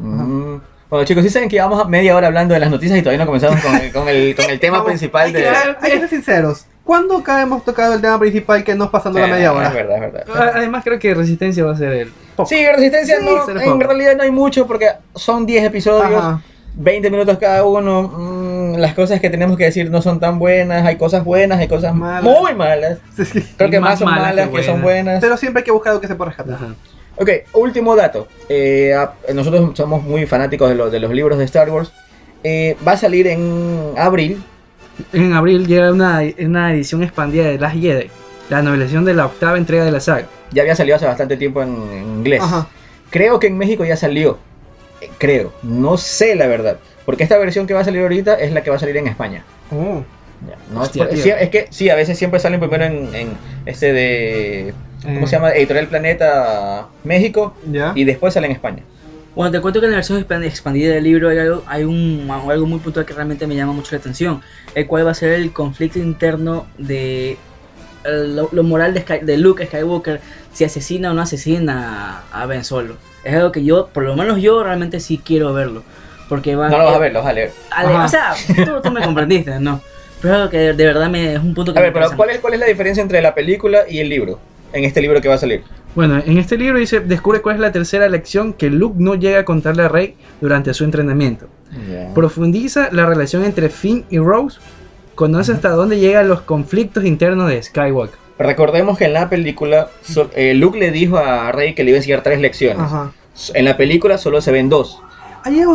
Mm. Bueno, chicos, sí saben que llevamos media hora hablando de las noticias y todavía no comenzamos con, el- con el, con el tema Vamos, principal hay de. Que ser, hay que ser sinceros. ¿Cuándo acá hemos tocado el tema principal que no es pasando la Eh, media hora? Es verdad, es verdad. Ah, Además creo que Resistencia va a ser el... Sí, Resistencia Sí, no, en realidad no hay mucho porque son 10 episodios, Ajá. 20 minutos cada uno. mm, las cosas que tenemos que decir no son tan buenas, hay cosas buenas, hay cosas Malas. muy malas. Sí, sí. Creo Y que más más son malas malas que que, son buenas. Pero siempre hay que buscar algo que se pueda rescatar. Ajá. Ok, último dato. Eh, a- nosotros somos muy fanáticos de, lo- de los libros de Star Wars. Eh, va a salir en abril. En abril llega una, una edición expandida de Las Jedi, la novelación de la octava entrega de la saga. Ya había salido hace bastante tiempo en, en inglés. Ajá. Creo que en México ya salió. Eh, creo. No sé la verdad. Porque esta versión que va a salir ahorita es la que va a salir en España. Oh. Ya, no, Hostia, es que sí, a veces siempre salen primero en, en este de. ¿Cómo Eh, se llama? Editorial Planeta México ¿Ya? y después sale en España. Bueno, te cuento que en la versión expan- expandida del libro hay algo, hay un, algo muy puntual que realmente me llama mucho la atención, el cual va a ser el conflicto interno de el- lo, lo moral de, Sky- de Luke Skywalker, si asesina o no asesina a Ben Solo. Es algo que yo, por lo menos yo realmente sí quiero verlo, porque va No lo vas a ver, lo vas a leer. Ale- Ajá. o sea, tú, tú me comprendiste, ¿no? Pero es algo que de, de verdad me, es un punto que A me ver, pero interesa ¿cuál es, ¿cuál es la diferencia entre la película y el libro? En este libro que va a salir. Bueno, en este libro dice, descubre cuál es la tercera lección que Luke no llega a contarle a Rey durante su entrenamiento. Profundiza la relación entre Finn y Rose. Conoce hasta dónde llegan los conflictos internos de Skywalker. Recordemos que en la película so- eh, Luke le dijo a Rey que le iba a enseñar tres lecciones. Ajá. En la película solo se ven dos.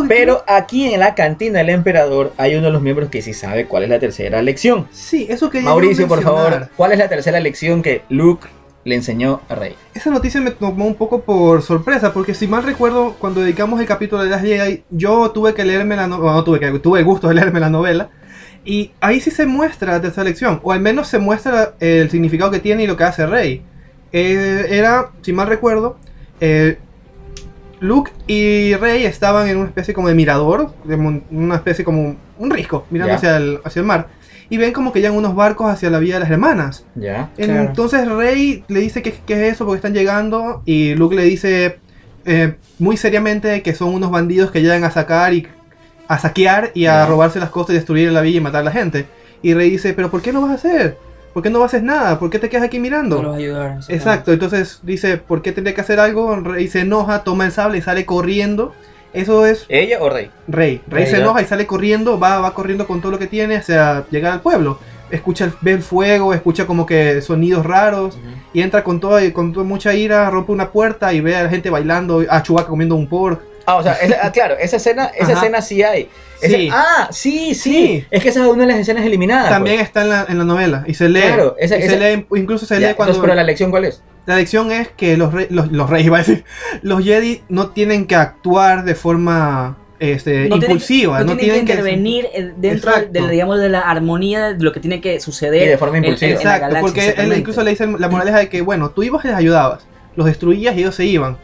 Pero aquí en la cantina del emperador hay uno de los miembros que sí sabe cuál es la tercera lección. Sí, eso que Mauricio, por favor, ¿cuál es la tercera lección que Luke le enseñó a Rey? Esa noticia me tomó un poco por sorpresa, porque si mal recuerdo, cuando dedicamos el capítulo de las Jedi, yo tuve que leerme la novela, no tuve que, tuve el gusto de leerme la novela, y ahí sí se muestra la tercera lección, o al menos se muestra el significado que tiene y lo que hace Rey. Eh, era, si mal recuerdo, eh, Luke y Rey estaban en una especie como de mirador, de una especie como un risco, mirando hacia el, hacia el mar, y ven como que llegan unos barcos hacia la vía de las hermanas. ¿Ya? Claro. Entonces Rey le dice que, que es eso porque están llegando y Luke le dice eh, muy seriamente que son unos bandidos que llegan a sacar y a saquear y a robarse las cosas y destruir la villa y matar a la gente. Y Rey dice, pero ¿por qué no vas a hacer? ¿Por qué no haces nada? ¿Por qué te quedas aquí mirando? No los ayudar. Exacto, entonces dice, ¿por qué tendría que hacer algo? Rey se enoja, toma el sable y sale corriendo. Eso es ¿Ella o Rey? Rey. Rey se enoja y sale corriendo, va, va corriendo con todo lo que tiene hacia llegar al pueblo. Escucha el, ve el fuego, escucha como que sonidos raros y entra con toda, con toda mucha ira, rompe una puerta y ve a la gente bailando, a Chewbacca comiendo un pork. Ah, o sea, esa- ah, claro, esa escena, esa Ajá. escena sí hay. Esa- Sí. ah, sí, sí, Sí. Es que esa es una de las escenas eliminadas. También pues. está en la, en la novela y se lee. Claro, esa- y esa- se lee, incluso se Ya, lee cuando... entonces, pero la lección cuál es? La lección es que los, re- los, los reyes, iba a decir, los Jedi no tienen que actuar de forma este, no tienen- impulsiva, no, tienen que intervenir eh, dentro de, la- digamos, de la armonía de lo que tiene que suceder Y de forma en- en- impulsiva. en la Exacto, galaxia, porque él incluso le dice la moraleja de que, bueno, tú ibas y les ayudabas, los destruías y ellos se iban.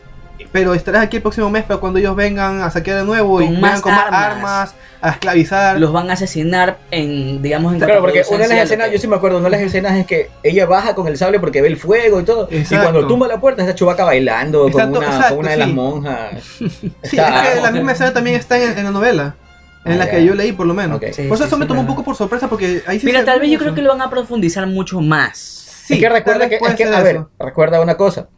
Pero estarás aquí el próximo mes para cuando ellos vengan a saquear de nuevo y Con vengan más con más armas. armas, a esclavizar. los van a asesinar en, digamos, en Claro, porque una de las escenas, yo sí me acuerdo, una de las escenas es que ella baja con el sable porque ve el fuego y todo. Y Exacto. cuando tumba la puerta está Chubaca bailando Exacto, con, una, exacto, con una de las sí. monjas. Sí, Está- es que la misma escena también está en, en la novela, en Ah, la que yo leí por lo menos. Ok. Sí, por eso sí, eso me sí, tomó un poco por sorpresa porque ahí sí Mira, tal ve vez yo creo que lo van a profundizar mucho más. Sí, es que recuerda que, es que, a ver, recuerda una cosa.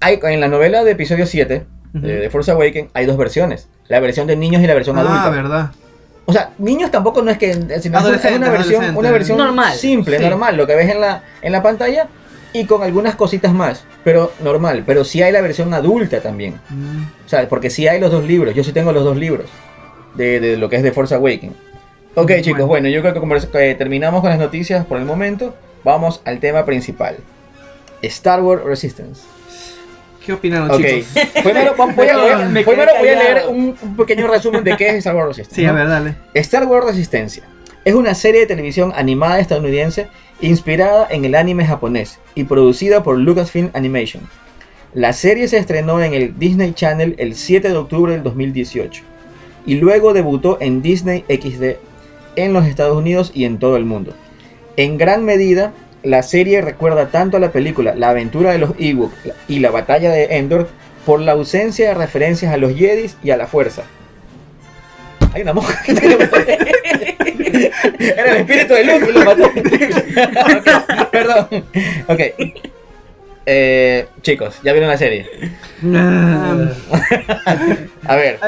Hay, en la novela de episodio 7 Ujú. de, de Force Awakens hay dos versiones. La versión de niños y la versión Ah, adulta. verdad. O sea, niños tampoco no es que... sino es una- es Adolescentes, una versión, una versión Normal. simple, Sí. normal. Lo que ves en la, en la pantalla y con algunas cositas más. Pero normal. Pero sí hay la versión adulta también. Mm. O sea, porque sí hay los dos libros. Yo sí tengo los dos libros de, de lo que es de Force Awakens. Ok, Bueno. chicos, bueno, yo creo que, como que terminamos con las noticias por el momento. Vamos al tema principal. Star Wars Resistance. ¿Qué opinaron, Ok, chicos? primero, voy, a, voy primero voy leer un, un pequeño resumen de qué es Star Wars Resistance. Sí, a ver, dale. Star Wars Resistencia Es una serie de televisión animada estadounidense inspirada en el anime japonés y producida por Lucasfilm Animation. La serie se estrenó en el Disney Channel el 7 de octubre del 2018 y luego debutó en Disney XD en los Estados Unidos y en todo el mundo. En gran medida, la serie recuerda tanto a la película La aventura de los Ewok y la batalla de Endor por la ausencia de referencias a los Jedi y a la fuerza. Hay una mosca. Era el espíritu de Luke y lo mató. Ok, Perdón. Ok. Eh, chicos, ya vieron la serie. Ah, A ver.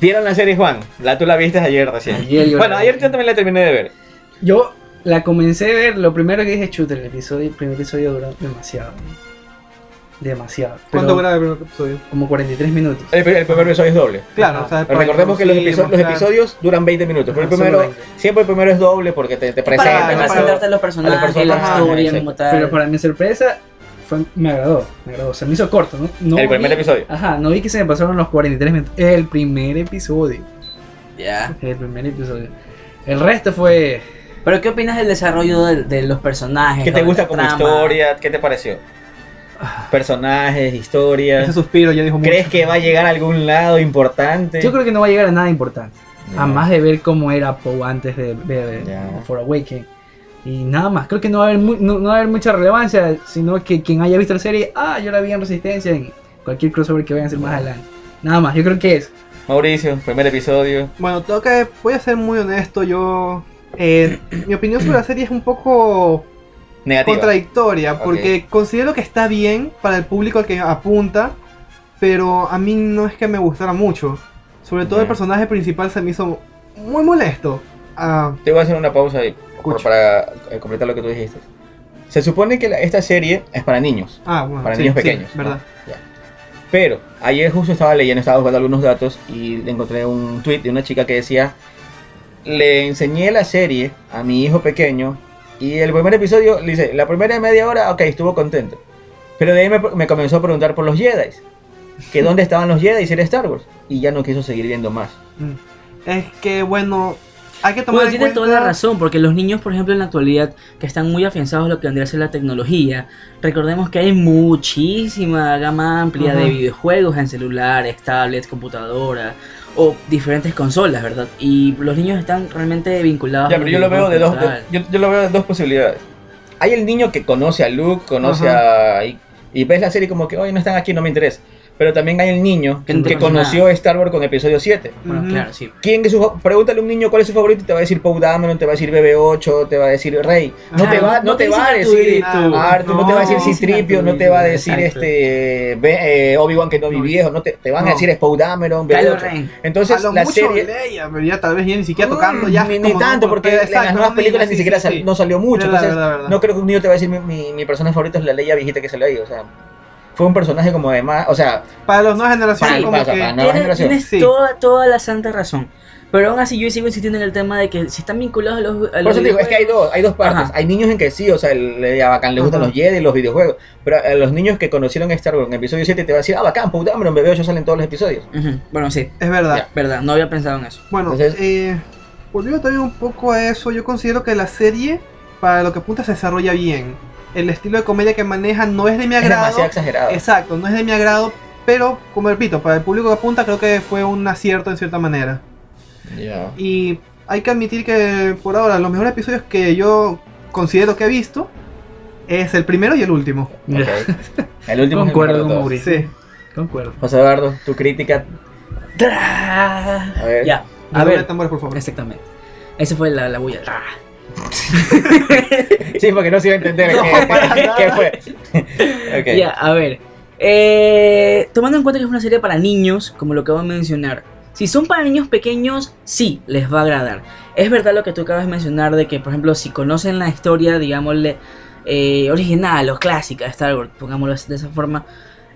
¿Vieron la serie, Juan? La tú la viste ayer recién. Ayer bueno, ayer yo también la terminé de ver. Yo la comencé a ver, lo primero que dije, chuta, el episodio, el primer episodio duró demasiado. Demasiado. ¿Cuánto graba el primer episodio? Como 43 minutos. El, el primer episodio es doble. Claro, Ajá. o sea, Pero recordemos que los, episo- los episodios duran 20 minutos. Pero el primero, 20. siempre el primero es doble porque te, te Para presentan. para presentarte a los personajes, personajes, la historia como tal. Pero para mi sorpresa, fue, me agradó, me agradó. Se me hizo corto, ¿no? no El primer vi- episodio. Ajá, no vi que se me pasaron los 43 minutos. El primer episodio. Ya. El primer episodio. El resto fue. Pero ¿qué opinas del desarrollo de, de los personajes? ¿Qué te gusta como trama? historia? ¿Qué te pareció? Personajes, historias. Ese suspiro ya dijo mucho. ¿Crees que va a llegar a algún lado importante? Yo creo que no va a llegar a nada importante. Ya. A más de ver cómo era Poe antes de, de- de- Ya. For Awakening. Y nada más. Creo que no va a haber, mu- no, no va a haber mucha relevancia. Sino que quien haya visto la serie, ah, yo la vi en Resistencia, en cualquier crossover que vayan a hacer más adelante. Nada más, yo creo que es. Mauricio, primer episodio. Bueno, tengo que, voy a ser muy honesto, yo... eh, mi opinión sobre la serie es un poco Negativa. contradictoria, porque considero que está bien para el público al que apunta, pero a mí no es que me gustara mucho. Sobre todo el personaje principal se me hizo muy molesto. Ah, Te voy a hacer una pausa ahí por- para eh, completar lo que tú dijiste. Se supone que la- esta serie es para niños, ah, bueno, para sí, niños sí, pequeños. ¿no? ¿verdad? Pero ayer justo estaba leyendo, estaba buscando algunos datos y encontré un tweet de una chica que decía: Le enseñé la serie a mi hijo pequeño y el primer episodio, le dice, la primera media hora, ok, estuvo contento. Pero de ahí me, me comenzó a preguntar por los Jedi. Que dónde estaban los Jedi si era Star Wars. Y ya no quiso seguir viendo más. Mm. Es que, bueno, hay que tomar Bueno, en cuenta... toda la razón, porque los niños, por ejemplo, en la actualidad, que están muy afianzados a lo que vendría a ser la tecnología, recordemos que hay muchísima gama amplia de videojuegos en celulares, tablets, computadoras o diferentes consolas, ¿verdad? Y los niños están realmente vinculados. Ya, pero yo lo veo de dos, yo, yo lo veo de dos posibilidades. Hay el niño que conoce a Luke, conoce Ajá. a y, y ves la serie como que hoy no están aquí, no me interesa. Pero también hay el niño Que no que conoció nada. Star Wars con episodio 7. Bueno, Ujú. claro, sí. ¿Quién es su, pregúntale a un niño cuál es su favorito y te va a decir Poe Dameron, te va a decir BB8, te va a decir Rey. No Ajá, te va, no no te te va a decir Arturito. Arthur, no, te va a decir No, Citripio, no te va a decir Exacto. este eh, Obi-Wan que no vi viejo, no te, te van a No. decir es Poe Dameron, Kylo BB8. Ren. a Entonces lo la mucho serie Leia, pero ya tal vez ya ni siquiera tocando ya. ni, como tanto no, porque en las nuevas no, películas ni siquiera sí, sal- sí. no salió mucho. Entonces, no creo que un niño te va a decir mi, mi, mi personaje favorito es la Leia viejita que se le ahí. O sea, fue un personaje como de más. O sea, Para las nuevas generaciones, Sí, como pasa, que. para nueva Tienes, generación. tienes Sí. toda, toda la santa razón. Pero aún así yo sigo insistiendo en el tema de que si están vinculados a los, a por los eso te digo, es que hay dos, hay dos partes. Ajá. Hay niños en que sí, o sea, le, a bacán le gustan Ajá. los Jedi y los videojuegos. Pero a los niños que conocieron Star Wars en episodio 7 te va a decir, ah, bacán, puta, hombre, en BB8 salen todos los episodios. Ujú, Bueno, sí, Es verdad. Ya. verdad, no había pensado en eso. Bueno, Entonces- eh, volviendo también un poco a eso, yo considero que la serie, para lo que apunta, se desarrolla bien. El estilo de comedia que maneja no es de mi Es agrado. demasiado exagerado. Exacto, no es de mi agrado, pero como repito, para el público que apunta creo que fue un acierto en cierta manera. Ya. Y hay que admitir que por ahora los mejores episodios que yo considero que he visto es el primero y el último. Ok. El último es Concuerdo con. Mauricio. Sí. Concuerdo. José Eduardo, tu crítica. A ver. Ya, a ver, tambores, por favor. exactamente. Esa fue la, la bulla. Sí, porque no se iba a entender No, qué, fue. Ya, a ver. Eh, tomando en cuenta que es una serie para niños, como lo acabo de mencionar. Si son para niños pequeños, sí, les va a agradar. Es verdad lo que tú acabas de mencionar de que, por ejemplo, si conocen la historia, digámosle, eh, original o clásica de Star Wars, pongámoslo de esa forma,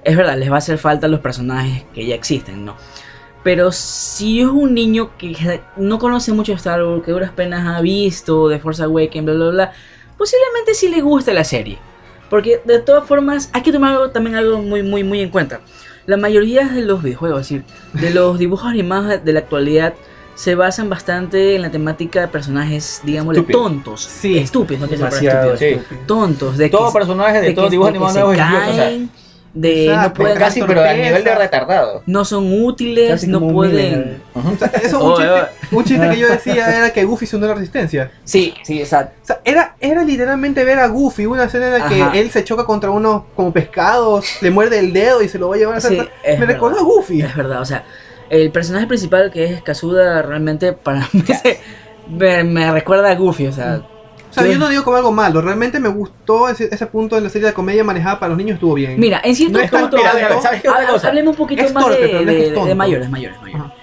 es verdad, les va a hacer falta los personajes que ya existen, ¿no? Pero si es un niño que no conoce mucho Star Wars, que duras penas ha visto de Force Awakens, bla, bla, bla, posiblemente sí le guste la serie. Porque de todas formas hay que tomar algo- también algo muy, muy, muy en cuenta. La mayoría de los videojuegos, es decir, de los dibujos animados de la actualidad, se basan bastante en la temática de personajes, digamos, tontos. Sí. Estúpidos, no Demasiado estúpidos. Sí. Tontos, de que, Todos personajes de, de todos que- dibujos de que animados se nuevos es idiotas, o sea, de no pueden, casi, pero a nivel de retardado. no son útiles, Casi no un pueden... O sea, eso un, Oh, chiste, eh. un chiste que yo decía era que Goofy se unió a la resistencia. Sí, sí, exacto. O sea, era, era literalmente ver a Goofy, una escena en la que Ajá. él se choca contra unos como pescados, le muerde el dedo y se lo va a llevar a Sí, Me verdad. recordó a Goofy. Es verdad, o sea, el personaje principal que es Kazuda realmente para mí se- me, me recuerda a Goofy, o sea, O sea, yo no digo como algo malo, realmente me gustó ese, ese punto de la serie de comedia manejada para los niños, estuvo bien. mira, en cierto No es punto, Mira, a ver, mira, ¿sabes qué otra ha- cosa? hablemos un poquito Es más torpe, de, pero no es de- que es tonto. de mayores, mayores, mayores. Ajá.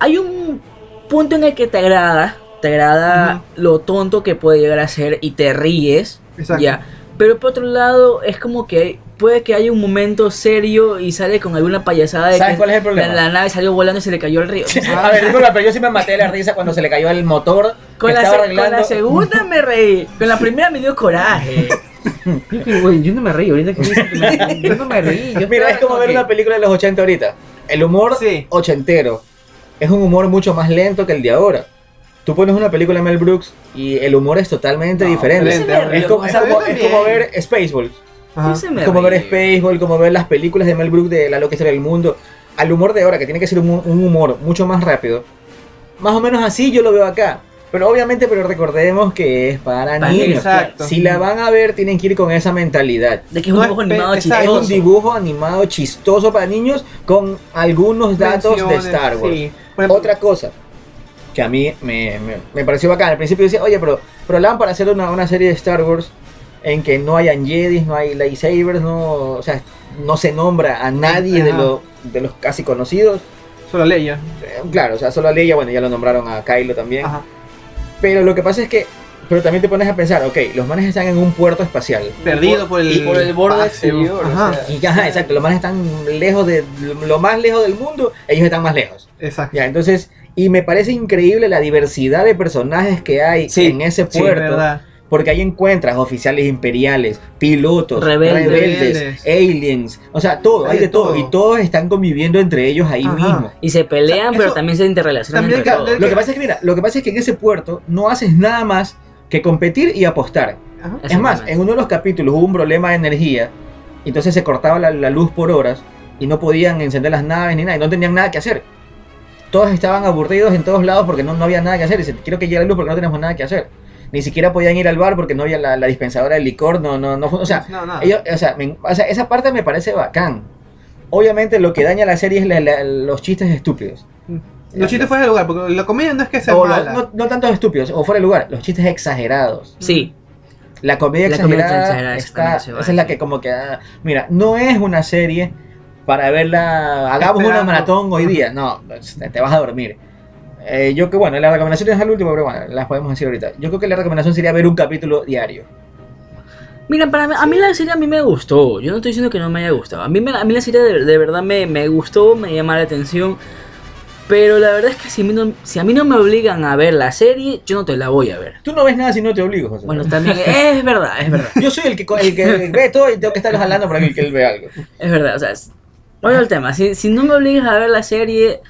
Hay un punto en el que te agrada, te agrada lo tonto que puede llegar a ser y te ríes, Exacto. ya, pero por otro lado es como que puede que haya un momento serio y sale con alguna payasada de ¿Sabes que cuál es el problema? La, la nave salió volando y se le cayó el río. A ver, disculpa, pero yo sí me maté de la risa cuando se le cayó el motor. Con la, se- con la segunda me reí, con la primera me dio coraje. Yo, que, yo no me reí, ahorita que me- yo no me reí. Yo Mira, es como ver que- una película de los 80 ahorita. El humor Sí. ochentero es un humor mucho más lento que el de ahora. Tú pones una película de Mel Brooks y el humor es totalmente No, diferente. Es como, es es como ver Spaceballs. Es como ver reí. Spaceball, como ver las películas de Mel Brooks de La loca historia del mundo. Al humor de ahora, que tiene que ser un, un humor mucho más rápido. Más o menos así yo lo veo acá. Pero obviamente, pero recordemos que es para niños. Exacto. Si la van a ver, tienen que ir con esa mentalidad. De que es un No dibujo es animado exacto, Es chistoso. un dibujo animado chistoso para niños con algunos datos de Star Wars. sí. Ejemplo, Otra cosa que a mí me, me- me pareció bacán. Al principio decía, oye, pero, pero la van para hacer una, una serie de Star Wars en que no hayan Jedi, no hay lightsabers, no, o sea, no se nombra a nadie de, lo- de los casi conocidos. Solo Leia. Eh, Claro, o sea, solo a Leia, bueno, ya lo nombraron a Kylo también. Ajá. Pero lo que pasa es que, pero también te pones a pensar, ok, los manes están en un puerto espacial. Perdido por el, y por el borde exterior, o Ajá. sea. Y ya, ajá, exacto, los manes están lejos de lo más lejos del mundo, ellos están más lejos. Exacto. Ya, entonces, y me parece increíble la diversidad de personajes que hay Sí, en ese puerto, porque ahí encuentras oficiales imperiales, pilotos, Rebeldes. aliens, o sea, todo, hay, Hay de todo, todo. y todos están conviviendo entre ellos ahí Ajá. mismo. Y se pelean, O sea, pero también se interrelacionan también entre ca- todos. de- Lo que pasa es que, mira, lo que pasa es que en ese puerto no haces nada más que competir y apostar. Ajá. Es más, en uno de los capítulos hubo un problema de energía, entonces se cortaba la, la luz por horas y no podían encender las naves ni nada, y no tenían nada que hacer. Todos estaban aburridos en todos lados porque no, no había nada que hacer. Dicen, quiero que llegue la luz porque no tenemos nada que hacer. Ni siquiera podían ir al bar porque no había la, la dispensadora de licor, no, no, no, o sea, no, ellos, o, sea, me- o sea, esa parte me parece bacán. Obviamente lo que daña la serie es la- la- los chistes estúpidos. Los chistes fuera de lugar, porque la comedia no es que sea O lo- mala. no, no tantos estúpidos, o fuera de lugar, los chistes exagerados. Sí, La comedia La comedia exagerada, exagerada, está, esa es la que como que, ah, mira, no es una serie para verla, hagamos una maratón hoy día, no, te vas a dormir. Eh, yo que bueno, la recomendación es al último, pero bueno, las podemos decir ahorita. Yo creo que la recomendación sería ver un capítulo diario. Mira, para mí, a mí la serie a mí me gustó. Yo no estoy diciendo que no me haya gustado. A mí, a mí la serie de, de verdad me, me gustó, me llama la atención. Pero la verdad es que si a, mí no, si a mí no me obligan a ver la serie, yo no te la voy a ver. Tú no ves nada si no te obligo, José. Bueno, también es verdad, es verdad. yo soy el que, el que ve todo y tengo que estarlos hablando para que él ve algo. Es verdad, o sea, bueno el tema, si, si no me obligas a ver la serie,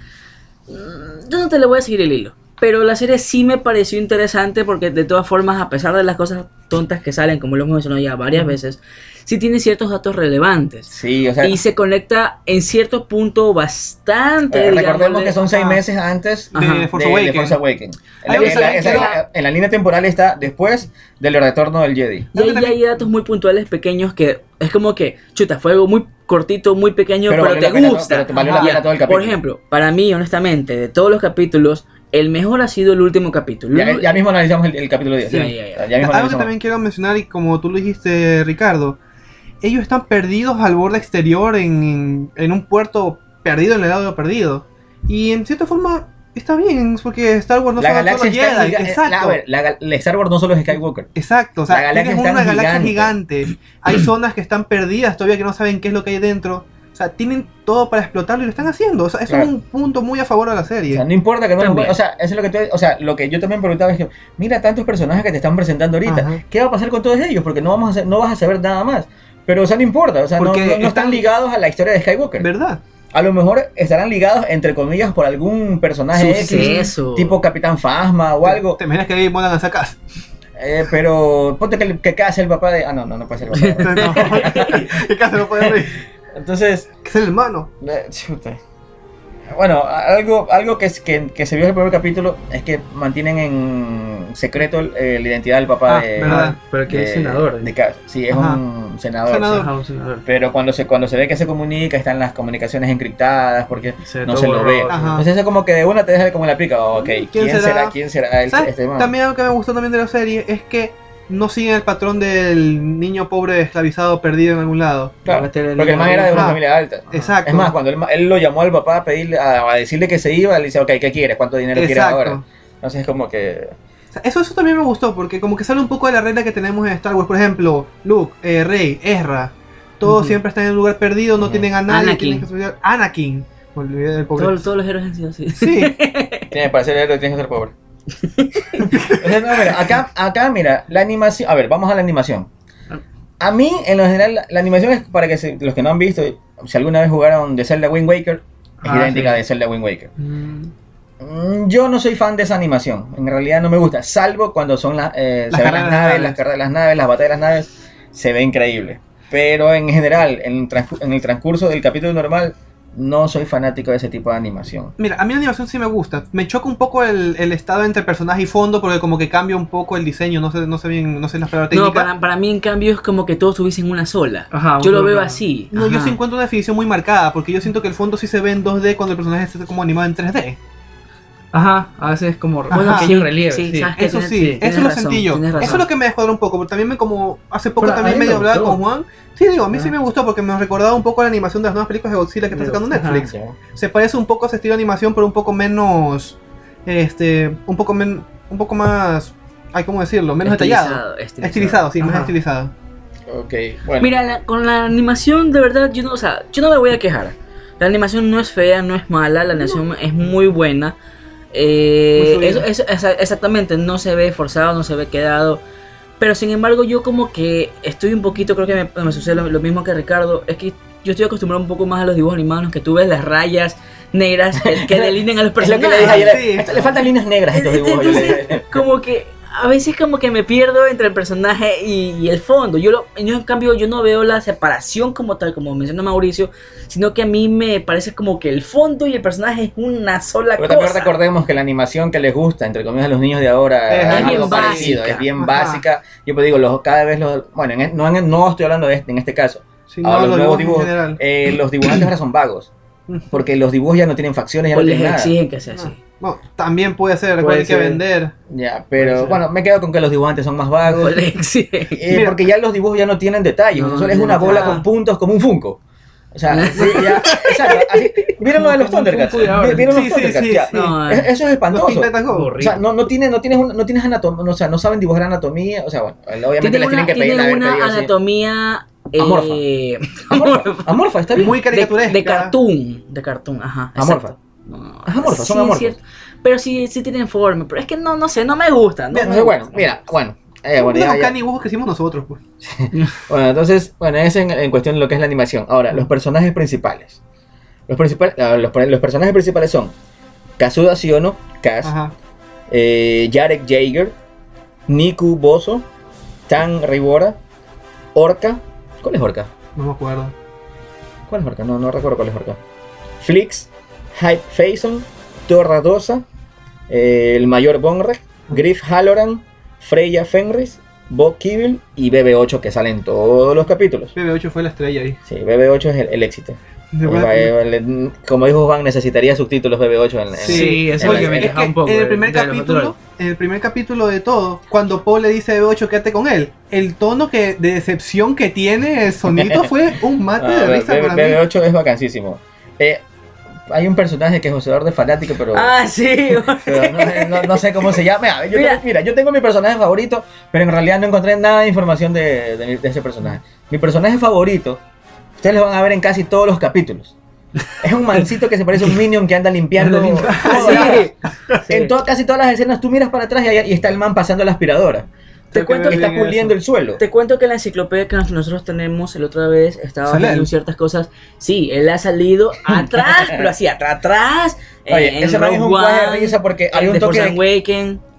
mm, yo no te le voy a seguir el hilo. Pero la serie sí me pareció interesante porque de todas formas, a pesar de las cosas tontas que salen, como lo hemos mencionado ya varias veces, sí tiene ciertos datos relevantes. Sí, o sea, Y se conecta en cierto punto bastante. eh, recordemos que son seis ajá. meses antes de Ajá. Force de, de. Force Awakens. En, Algo la- en la, que- en la línea temporal está después del retorno del Jedi. Y ahí hay datos muy puntuales pequeños que es como que, chuta, fue algo muy cortito, muy pequeño, Pero pero, la te pena, gusta. pero te valió la pena todo el capítulo. Por ejemplo, para mí, honestamente, de todos los capítulos, el mejor ha sido el último capítulo. Ya, ya mismo analizamos el, el capítulo 10. Sí, Ya, ya, ya. ya mismo Algo que también quiero mencionar, y como tú lo dijiste, Ricardo, ellos están perdidos al borde exterior en, en un puerto perdido en el lado perdido. Y en cierta forma está bien, es porque Star Wars no la solo está Jedi. giga- Exacto. la- a ver, la, la Star Wars no solo es Skywalker. Exacto, o sea, la galaxia tienes está una galaxia gigante. Hay zonas que están perdidas todavía que no saben qué es lo que hay dentro. O sea, tienen todo para explotarlo y lo están haciendo. O sea, eso Claro. es un punto muy a favor de la O serie. sea, no importa que no También. O sea, eso es lo que tú- o sea, lo que yo también preguntaba es que mira tantos personajes que te están presentando ahorita. Ajá. ¿Qué va a pasar con todos ellos? Porque no vamos a hacer- no vas a saber nada más. Pero o sea, no importa, o sea, no, Porque no- no están están- ligados a la historia de Skywalker. ¿Verdad? a lo mejor estarán ligados, entre comillas, por algún personaje X, tipo Capitán Phasma o algo. ¿Te imaginas que ahí molan a sacar? Eh, pero ponte que, que case el papá de. Ah, no, no, no puede ser el papá. no. ¿Qué caso no puede reír? Entonces, Que es el hermano. Bueno, algo, algo que, es- que, que se vio en el primer capítulo es que mantienen en secreto eh, la identidad del papá Ah, de. ¿verdad? Pero que es de- senador. De. Sí, es Ajá. un senador. Senador. Ajá, un senador. Pero cuando se, cuando se ve que se comunica, están las comunicaciones encriptadas porque Se no se lo ve. Ajá. Entonces eso como que de una te deja como la pica. ok, ¿quién, ¿Quién será? será? ¿Quién será el- este? También algo que me gustó también de la serie es que no siguen el patrón del niño pobre esclavizado perdido en algún lado. Claro, Va a tener porque el man era de una Ajá. familia alta. Exacto. Es más, cuando él, él lo llamó al papá a pedirle, a, a decirle que se iba, le dice, ok, ¿qué quieres? ¿Cuánto dinero quieres ahora? Entonces es como que... Eso, eso también me gustó, porque como que sale un poco de la regla que tenemos en Star Wars. Por ejemplo, Luke, eh, Rey, Ezra, todos siempre están en un lugar perdido, no tienen a nadie. Anakin. tienen que estudiar. Anakin. Me olvidé del pobre. Todos, todos los héroes han sido así. Sí, Tiene que parecer héroe, tienes que ser pobre. No, mira, acá, acá, mira, la animación... A ver, vamos a la animación. A mí, en lo general, la, la animación es para que se- los que no han visto, si alguna vez jugaron de Zelda Wind Waker, es Ah, idéntica sí. de Zelda Wind Waker. Mm, Mm, Yo no soy fan de esa animación. En realidad no me gusta. Salvo cuando son las, eh, Las se ven las naves, naves. las carreras de las naves, las batallas de las naves. Se ve increíble. Pero en general, en el transcurso del capítulo normal, no soy fanático de ese tipo de animación. mira, a mí la animación sí me gusta. Me choca un poco el, el estado entre personaje y fondo, porque como que cambia un poco el diseño. No sé, no sé bien, no sé las palabras No, técnicas. para, para mí en cambio es como que todos tuviesen una sola. Ajá, Yo lo veo así. No, yo sí encuentro una definición muy marcada, porque yo siento que el fondo sí se ve en 2D cuando el personaje está como animado en 3D. Ajá, a veces como Ajá. bueno, Sí, relieve. sí, Sí. Eso tienes- sí, eso lo razón, sentí yo. Eso es lo que me descuadra un poco. Porque también me como hace poco Pero también medio hablaba con Juan. Sí, digo, a mí sí me gustó porque me recordaba un poco la animación de las nuevas películas de Godzilla que está sacando Ajá. Netflix. Se parece un poco a ese estilo de animación, pero un poco menos este, un poco men, un poco más ay, ¿cómo decirlo? Menos detallado. Estilizado. Estilizado, sí, más estilizado. Ok, bueno. Mira, la- con la animación de verdad yo no, o sea, yo no me voy a quejar. La animación no es fea, no es mala, la animación es muy buena. Eh, eso, eso- exactamente, no se ve forzado, no se ve quedado. Pero sin embargo, yo como que estoy un poquito, creo que me, me sucede lo, lo mismo que Ricardo. Es que yo estoy acostumbrado un poco más a los dibujos animados, en los que tú ves las rayas negras que, que delinean a los es lo que personajes. le dije ayer. Sí. Le faltan líneas negras a estos dibujos. Entonces, como que a veces como que me pierdo entre el personaje y, y el fondo. Yo, lo, yo en cambio yo no veo la separación como tal, como menciona Mauricio, sino que a mí me parece como que el fondo y el personaje es una sola Pero también cosa. recordemos que la animación que les gusta, entre comillas, a los niños de ahora Es algo bien parecido, básica. es bien Ajá. básica. Yo pues digo, los, cada vez los. Bueno, en- no, en- no estoy hablando de este, en este caso. Sí, no, Ahora, los los nuevos dibujos eh, los dibujantes ahora son vagos. Porque los dibujos ya no tienen facciones, ya Pues no les tienen nada. exigen que sea así. Bueno, también puede ser, Puede que ser. vender. Ya, pero bueno, me quedo con que los dibujantes son más vagos. Eh, Mira. porque ya los dibujos ya no tienen detalles, No, o sea, solo es una no. bola con puntos como un Funko. O sea, sí, ya, exacto, así, ¿vieron lo de los Thundercats? De. ¿Vieron los Sí, sí, Thundercats? sí, Ya. sí. No, Es- Eso es espantoso. O sea, no, no, tienes, no tienes, un- no tienes anatomía, o sea, no saben dibujar anatomía, o sea, bueno, obviamente les una, tienen que pedir haber una anatomía Amorfa. eh, Amorfa, amorfa, está bien. Muy de, caricaturesca. de cartoon, de cartoon, ajá. Amorfa. exacto. No, Es amorfa, son sí, amorfos. cierto. Pero sí, sí tienen forma, pero es que no, no sé, no me gusta. No Bien, me entonces, bueno, mira, bueno, eh, bueno, ya, que hicimos nosotros, pues. Bueno, entonces, bueno, es en, en cuestión de lo que es la animación. Ahora, los personajes principales. Los, principales, ah, los, los personajes principales son Kazuda Siono, Kaz, eh, Jarek Jaeger, Niku Bozo, Tan Ribora, Orca. ¿Cuál es Orca? No me acuerdo. ¿Cuál es Orca? No, no recuerdo cuál es Orca. Flix, Hype Faison, Torradosa, eh, el Mayor Bonrek, Griff Halloran, Freya Fenris, Bo Kibble y BB8 que salen todos los capítulos. BB8 fue la estrella ahí. Sí, BB8 es el, el éxito. De verdad. le- Como dijo Juan, necesitaría subtítulos BB8 en, en- Sí, eso en es lo que me en- deja que un poco. en el primer capítulo, en el primer capítulo de todo, cuando Paul le dice a B8 quédate con él, el tono que de decepción que tiene el sonito fue un mate de risa B- para mí. BB8 es vacancísimo. Eh, hay un personaje que es usador de fanático, pero, Ah, sí. pero no, no- no sé cómo se llama. Mira, yo, Mira. tengo, mira, yo tengo mi personaje favorito, pero en realidad no encontré nada de información de, de- de ese personaje. Mi personaje favorito, ustedes lo van a ver en casi todos los capítulos. Es un mancito que se parece a un minion que anda limpiando. Todo. Sí. En to- casi todas las escenas tú miras para atrás y, y está el man pasando la aspiradora. Te que cuento ver Está puliendo el suelo. Te cuento que en la enciclopedia que nos- nosotros tenemos el otra vez estaba ¿Sale viendo ciertas cosas. Sí, él ha salido atrás, pero así atrás, atrás. Oye, en ese man es un Rogue cuaje de risa porque había un toque de-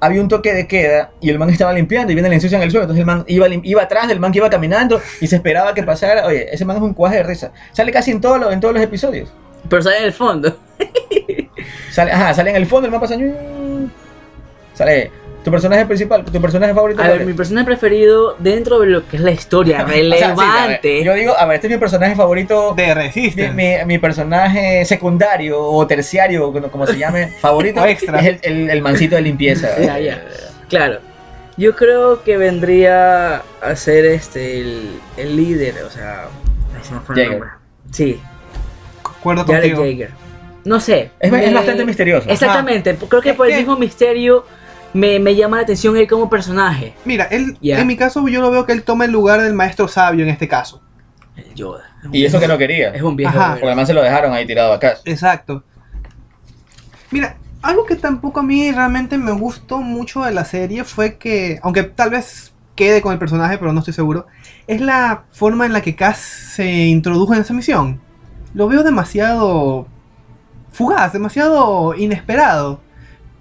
había un toque de queda y el man estaba limpiando y viene la ensucia en el suelo. Entonces el man iba, iba atrás del man que iba caminando y se esperaba que pasara. Oye, ese man es un cuaje de risa. Sale casi en, todos los- en todos los episodios. Pero sale en el fondo. Sale, ajá, sale en el fondo, el man pasa. Sale. Tu personaje principal, tu personaje favorito. A ver, es? mi personaje preferido dentro de lo que es la historia O sea, sí, a ver, relevante. yo digo, a ver, este es mi personaje favorito. De Resistance. mi- mi personaje secundario o terciario, como- como se llame, favorito, O extra. es el, el- el mancito de limpieza. Ya, ya. Claro. Yo creo que vendría a ser este el, el líder, o sea. nombre. Sí, Jared contigo. No sé. Es, bastante misterioso. Exactamente, creo que Es por el mismo misterio me, me llama la atención él como personaje. Mira, él, Ya. en mi caso yo lo veo que él toma el lugar del maestro sabio en este caso. El Yoda. Y eso que no quería. Es un viejo. Ajá. Porque además se lo dejaron ahí tirado acá. Exacto. Mira, algo que tampoco a mí realmente me gustó mucho de la serie fue que, aunque tal vez quede con el personaje, pero no estoy seguro, es la forma en la que Cass se introdujo en esa misión. Lo veo demasiado fugaz, demasiado inesperado.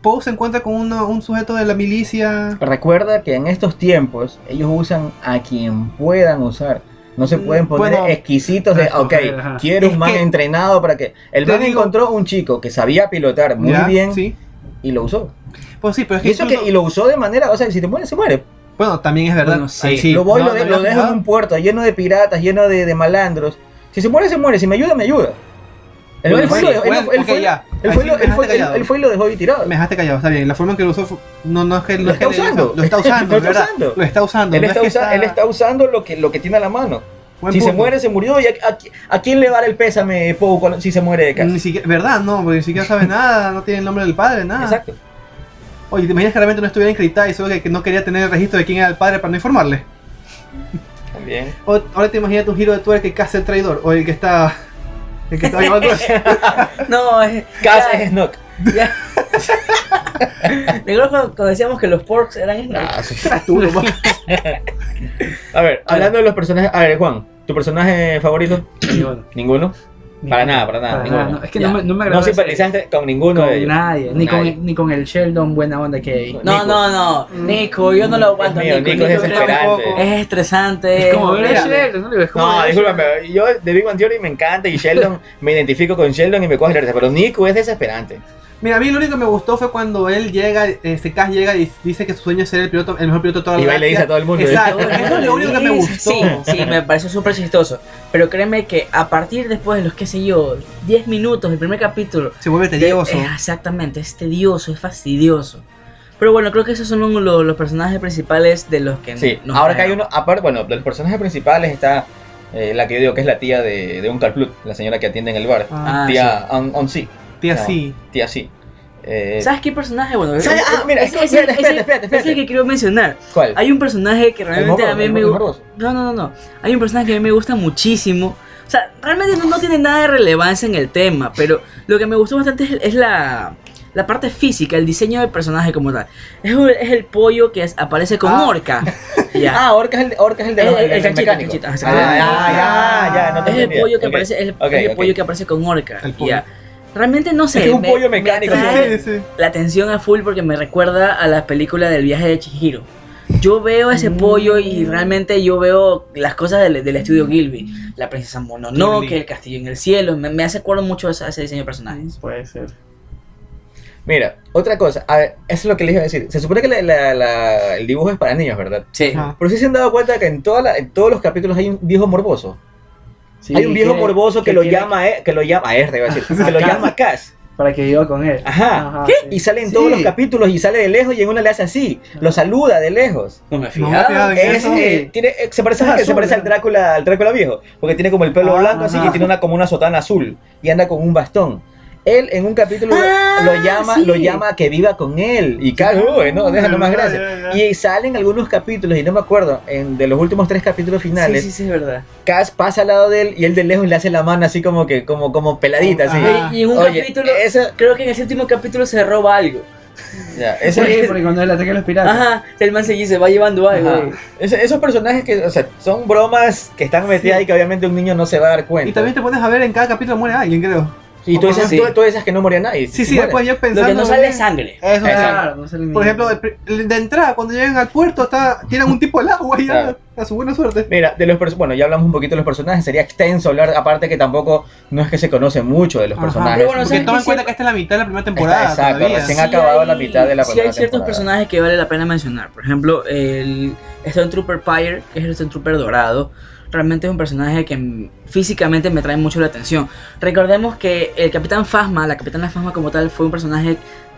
Poe se encuentra con uno- un sujeto de la milicia. Recuerda que en estos tiempos ellos usan a quien puedan usar. No se Mm, pueden poner bueno, exquisitos de, ok, escoger, ajá. quiero Es un man que- entrenado para que... El man digo- encontró un chico que sabía pilotar muy ¿ya? bien Sí. y lo usó. Pues sí, pero es que Y, eso que, y lo usó de manera, o sea, si te muere, se muere. Bueno, también es verdad. Bueno, sí. Ahí lo voy, No, lo, de- lo dejo en un puerto lleno de piratas, lleno de, de malandros. Si se muere, se muere. Si me ayuda, me ayuda. Él, fue, y lo dejó- Ahí tirado. Me dejaste callado, está bien. La forma en que lo usó fue- no, no es que Lo está usando. Lo está usando, Lo es está usando. Lo está usando. Él está, es que usa- él está usando lo que, lo que tiene a la mano. Buen si se muere, se murió. ¿Y a, a- a quién le vale el pésame si se muere de casa? Ni siquiera, ¿Verdad? No, porque ni siquiera sabe nada, no tiene el nombre del padre, nada. Exacto. Oye, ¿te imaginas que realmente no estuviera encriptada y solo que, que no quería tener el registro de quién era el padre para no informarle? También. O- ahora te imaginas un giro de tuerca que casi el traidor, o el que está... El que está llevando eso. No, es. Casa ya- es Snoke. ya. Recuerdo cuando, cuando decíamos que los porks eran Snoke. Ah, tú, nomás. A ver, hablando de los personajes. A ver, Juan, ¿tu personaje favorito? Ninguno. ¿Ninguno? Para nada, para nada. Para ninguno. nada, no, es que no me, no me No agradó simpatizaste con ninguno de con ellos. nadie, ni Nadie. con, ni con el Sheldon buena onda que hay. No, Nico. no, no. Nico, yo no lo aguanto. Mío, Nico es desesperante. Es estresante. Es como ver a. Sheldon, ¿no? Es como No, ver a discúlpame, yo de Big Bang Theory me encanta y Sheldon, me identifico con Sheldon y me coge la risa, pero Nico es desesperante. Mira, a mí lo único que me gustó fue cuando él llega, este Cass llega y dice que su sueño es ser el piloto, el mejor piloto de toda la Y va y le dice a todo el mundo. Exacto, eso es lo único que me gustó. Sí, sí, me pareció súper chistoso. Pero créeme que a partir después de los, qué sé yo, 10 minutos del primer capítulo. Se vuelve tedioso. de- eh, exactamente, es tedioso, es fastidioso. Pero bueno, creo que esos son los, los personajes principales de los que Sí, nos ahora que hay uno, aparte, bueno, de los personajes principales está eh, la que yo digo que es la tía de, de Uncle Plut, la señora que atiende en el bar. Ah, tía On, On Si, tía, no. sí. tía Sí. Eh, ¿Sabes qué personaje? Bueno, ¿Sabes? Ah, mira, ese- espérate, ese- espérate, espérate, ese espérate. que quiero mencionar. ¿Cuál? Hay un personaje que El realmente morro- a mí el me gusta. No, no, no, no. Hay un personaje que a mí me gusta muchísimo. O sea, realmente no, no tiene nada de relevancia en el tema, pero lo que me gustó bastante es, es la, la parte física, el diseño del personaje como tal. Es, es el pollo que es- aparece con Ah. Orca. Ya. Ah, Orca es el, Orca es el de El- los- el- el, el el chanchito, Ah, ya, ya, ya, no te es el pollo que aparece, es el, es el pollo que aparece con Orca. El pollo. Ya. Realmente no sé. Es un me- pollo me mecánico. Sí, sí. la atención a full porque me recuerda a la película del viaje de Chihiro. Yo veo Mm. ese pollo y realmente yo veo las cosas del, del estudio Gilby. La princesa Mononoke, el castillo en el cielo. Me, me hace acuerdo mucho a ese, a ese diseño de personajes. Puede ser. Mira, otra cosa, a ver, eso es lo que les iba a decir. Se supone que la- la- la- el dibujo es para niños, ¿verdad? Sí. Ajá. Pero sí se han dado cuenta que en, toda la- en todos los capítulos hay un viejo morboso. Sí, hay un viejo que- morboso que, lo quiere- llama, eh, que lo llama, a iba a decir, que lo llama Cass. Para que viva con él. Ajá. ¿Qué? Y sale en Sí. todos los capítulos y sale de lejos y en una le hace así, lo saluda de lejos. No me No Es, eso. eh, tiene, eh, se parece, se azul, parece al. Drácula, al Drácula viejo, porque tiene como el pelo Ah, blanco así y tiene una como una sotana azul y anda con un bastón. Él en un capítulo Ah, lo llama, sí. lo llama a que viva con él y Cass, uy, no, déjalo más gracias. ya, ya. Y salen algunos capítulos y no me acuerdo, en, de los últimos tres capítulos Sí, finales, sí, sí, es verdad. Cass pasa al lado de él y él de lejos le hace la mano así como que como como peladita así. Ajá. Y, y en un Oye, capítulo, eso- creo que en ese último capítulo se roba algo. Ya, Sí, ese, porque cuando el ataque a los piratas. Ajá, el man se, se va llevando algo. Ese- esos personajes que, o sea, son bromas que están metidas y que obviamente un niño no se va a dar cuenta. Y también te pones a ver en cada capítulo muere alguien, creo. Y tú dices, Sí. tú, tú dices que no moría nadie. Sí, sí, muere. después yo Lo pensando. que no sale sangre. Eso, Claro, no sale Por ejemplo, el de entrada, cuando llegan al puerto, está, tiran un tipo al agua y ya, Claro. a su buena suerte. Mira, de los bueno, ya hablamos un poquito de los personajes, sería extenso hablar, aparte que tampoco no es que se conoce mucho de los Ajá. personajes. Pero bueno, Porque ¿sabes toma en cuenta que esta es la mitad de la primera temporada. Está- exacto, todavía. recién ha acabado la mitad de la sí primera hay ciertos temporada. personajes que vale la pena mencionar. Por ejemplo, el Stormtrooper Pyre, que es el Stormtrooper dorado. Realmente es un personaje que físicamente me trae mucho la atención. Recordemos que el Capitán Phasma, la Capitana Phasma como tal, fue un personaje...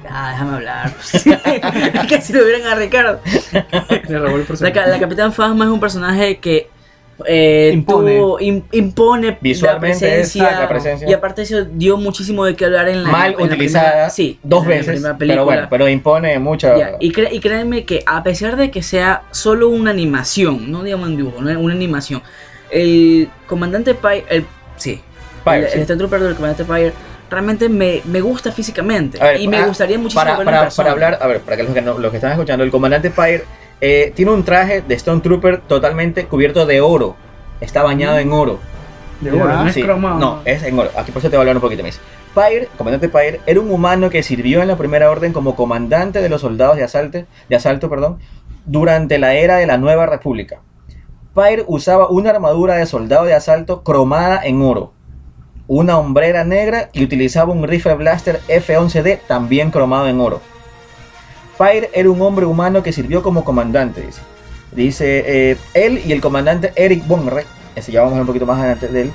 Ah, déjame hablar. que si lo vieran a Ricardo. La, la Capitán Phasma es un personaje que eh, Impone. tuvo- im- impone Visualmente la presencia, la presencia. y aparte eso dio muchísimo de qué hablar en la Mal en la utilizada primera- sí, dos la veces, pero bueno, pero impone mucho. Ya, y, cre- y créanme que a pesar de que sea solo una animación, no digamos un dibujo, una, una animación, el comandante Pyre, el, sí, Pyre, el, sí. el del comandante Pyre, realmente me, me gusta físicamente ver, y me para- gustaría muchísimo para, para, hablar, a ver, para que los que, no- los que están escuchando, el comandante Pyre eh, tiene un traje de Stone Trooper totalmente cubierto de oro. Está bañado en oro. De oro, no es Sí, cromado. No, es en oro. Aquí por eso te voy a hablar un poquito más. Pyre, comandante Pyre, era un humano que sirvió en la primera orden como comandante de los soldados de asalto, de asalto perdón, durante la era de la Nueva República. Pyre usaba una armadura de soldado de asalto cromada en oro, una hombrera negra y utilizaba un rifle blaster F-11D también cromado en oro. Pyre era un hombre humano que sirvió como comandante, dice. Eh, él y el comandante Eric Bonrek, ese ya vamos a un poquito más adelante de él,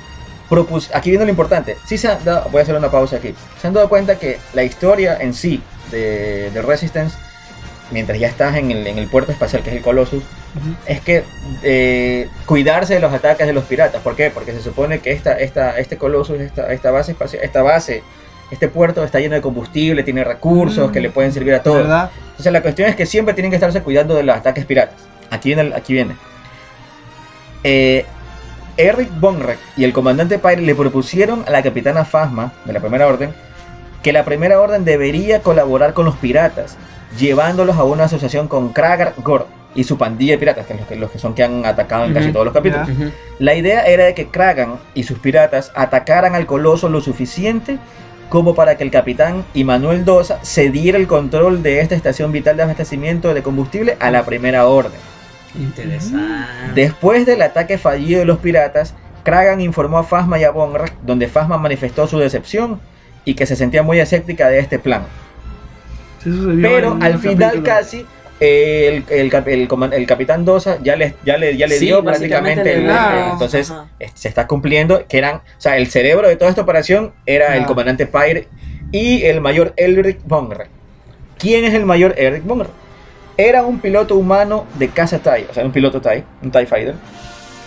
aquí viene lo importante, sí se han dado- voy a hacer una pausa aquí, se han dado cuenta que la historia en sí de, de Resistance, mientras ya estás en el, en el puerto espacial que es el Colossus, es que eh, cuidarse de los ataques de los piratas, ¿por qué? Porque se supone que esta, esta, este Colossus, esta, esta base espacial, esta base, este puerto está lleno de combustible, tiene recursos Mm. que le pueden servir a todos. ¿Verdad? Entonces la cuestión es que siempre tienen que estarse cuidando de los ataques piratas. Aquí viene. Aquí viene. Eh, Eric Bonrek y el comandante Pyre le propusieron a la capitana Phasma de la Primera Orden que la Primera Orden debería colaborar con los piratas, llevándolos a una asociación con Kragar Gord y su pandilla de piratas, que es los que, los que son que han atacado en casi todos los capítulos. La idea era de que Kragan y sus piratas atacaran al coloso lo suficiente como para que el capitán Immanuel Dosa cediera el control de esta estación vital de abastecimiento de combustible a la primera orden. Interesante. Después del ataque fallido de los piratas, Kragan informó a Phasma y a Bonrak, donde Phasma manifestó su decepción y que se sentía muy escéptica de este plan. Sí Pero al final capítulo. casi el, el el capitán Dosa ya le, ya le, ya le Sí, dio prácticamente el- entonces Ajá. se está cumpliendo que eran, o sea, el cerebro de toda esta operación era el comandante Pyre y el mayor Elric Bonre. ¿Quién es el mayor Elric Bonre? Era un piloto humano de caza TIE, o sea, un piloto TIE, un TIE Fighter,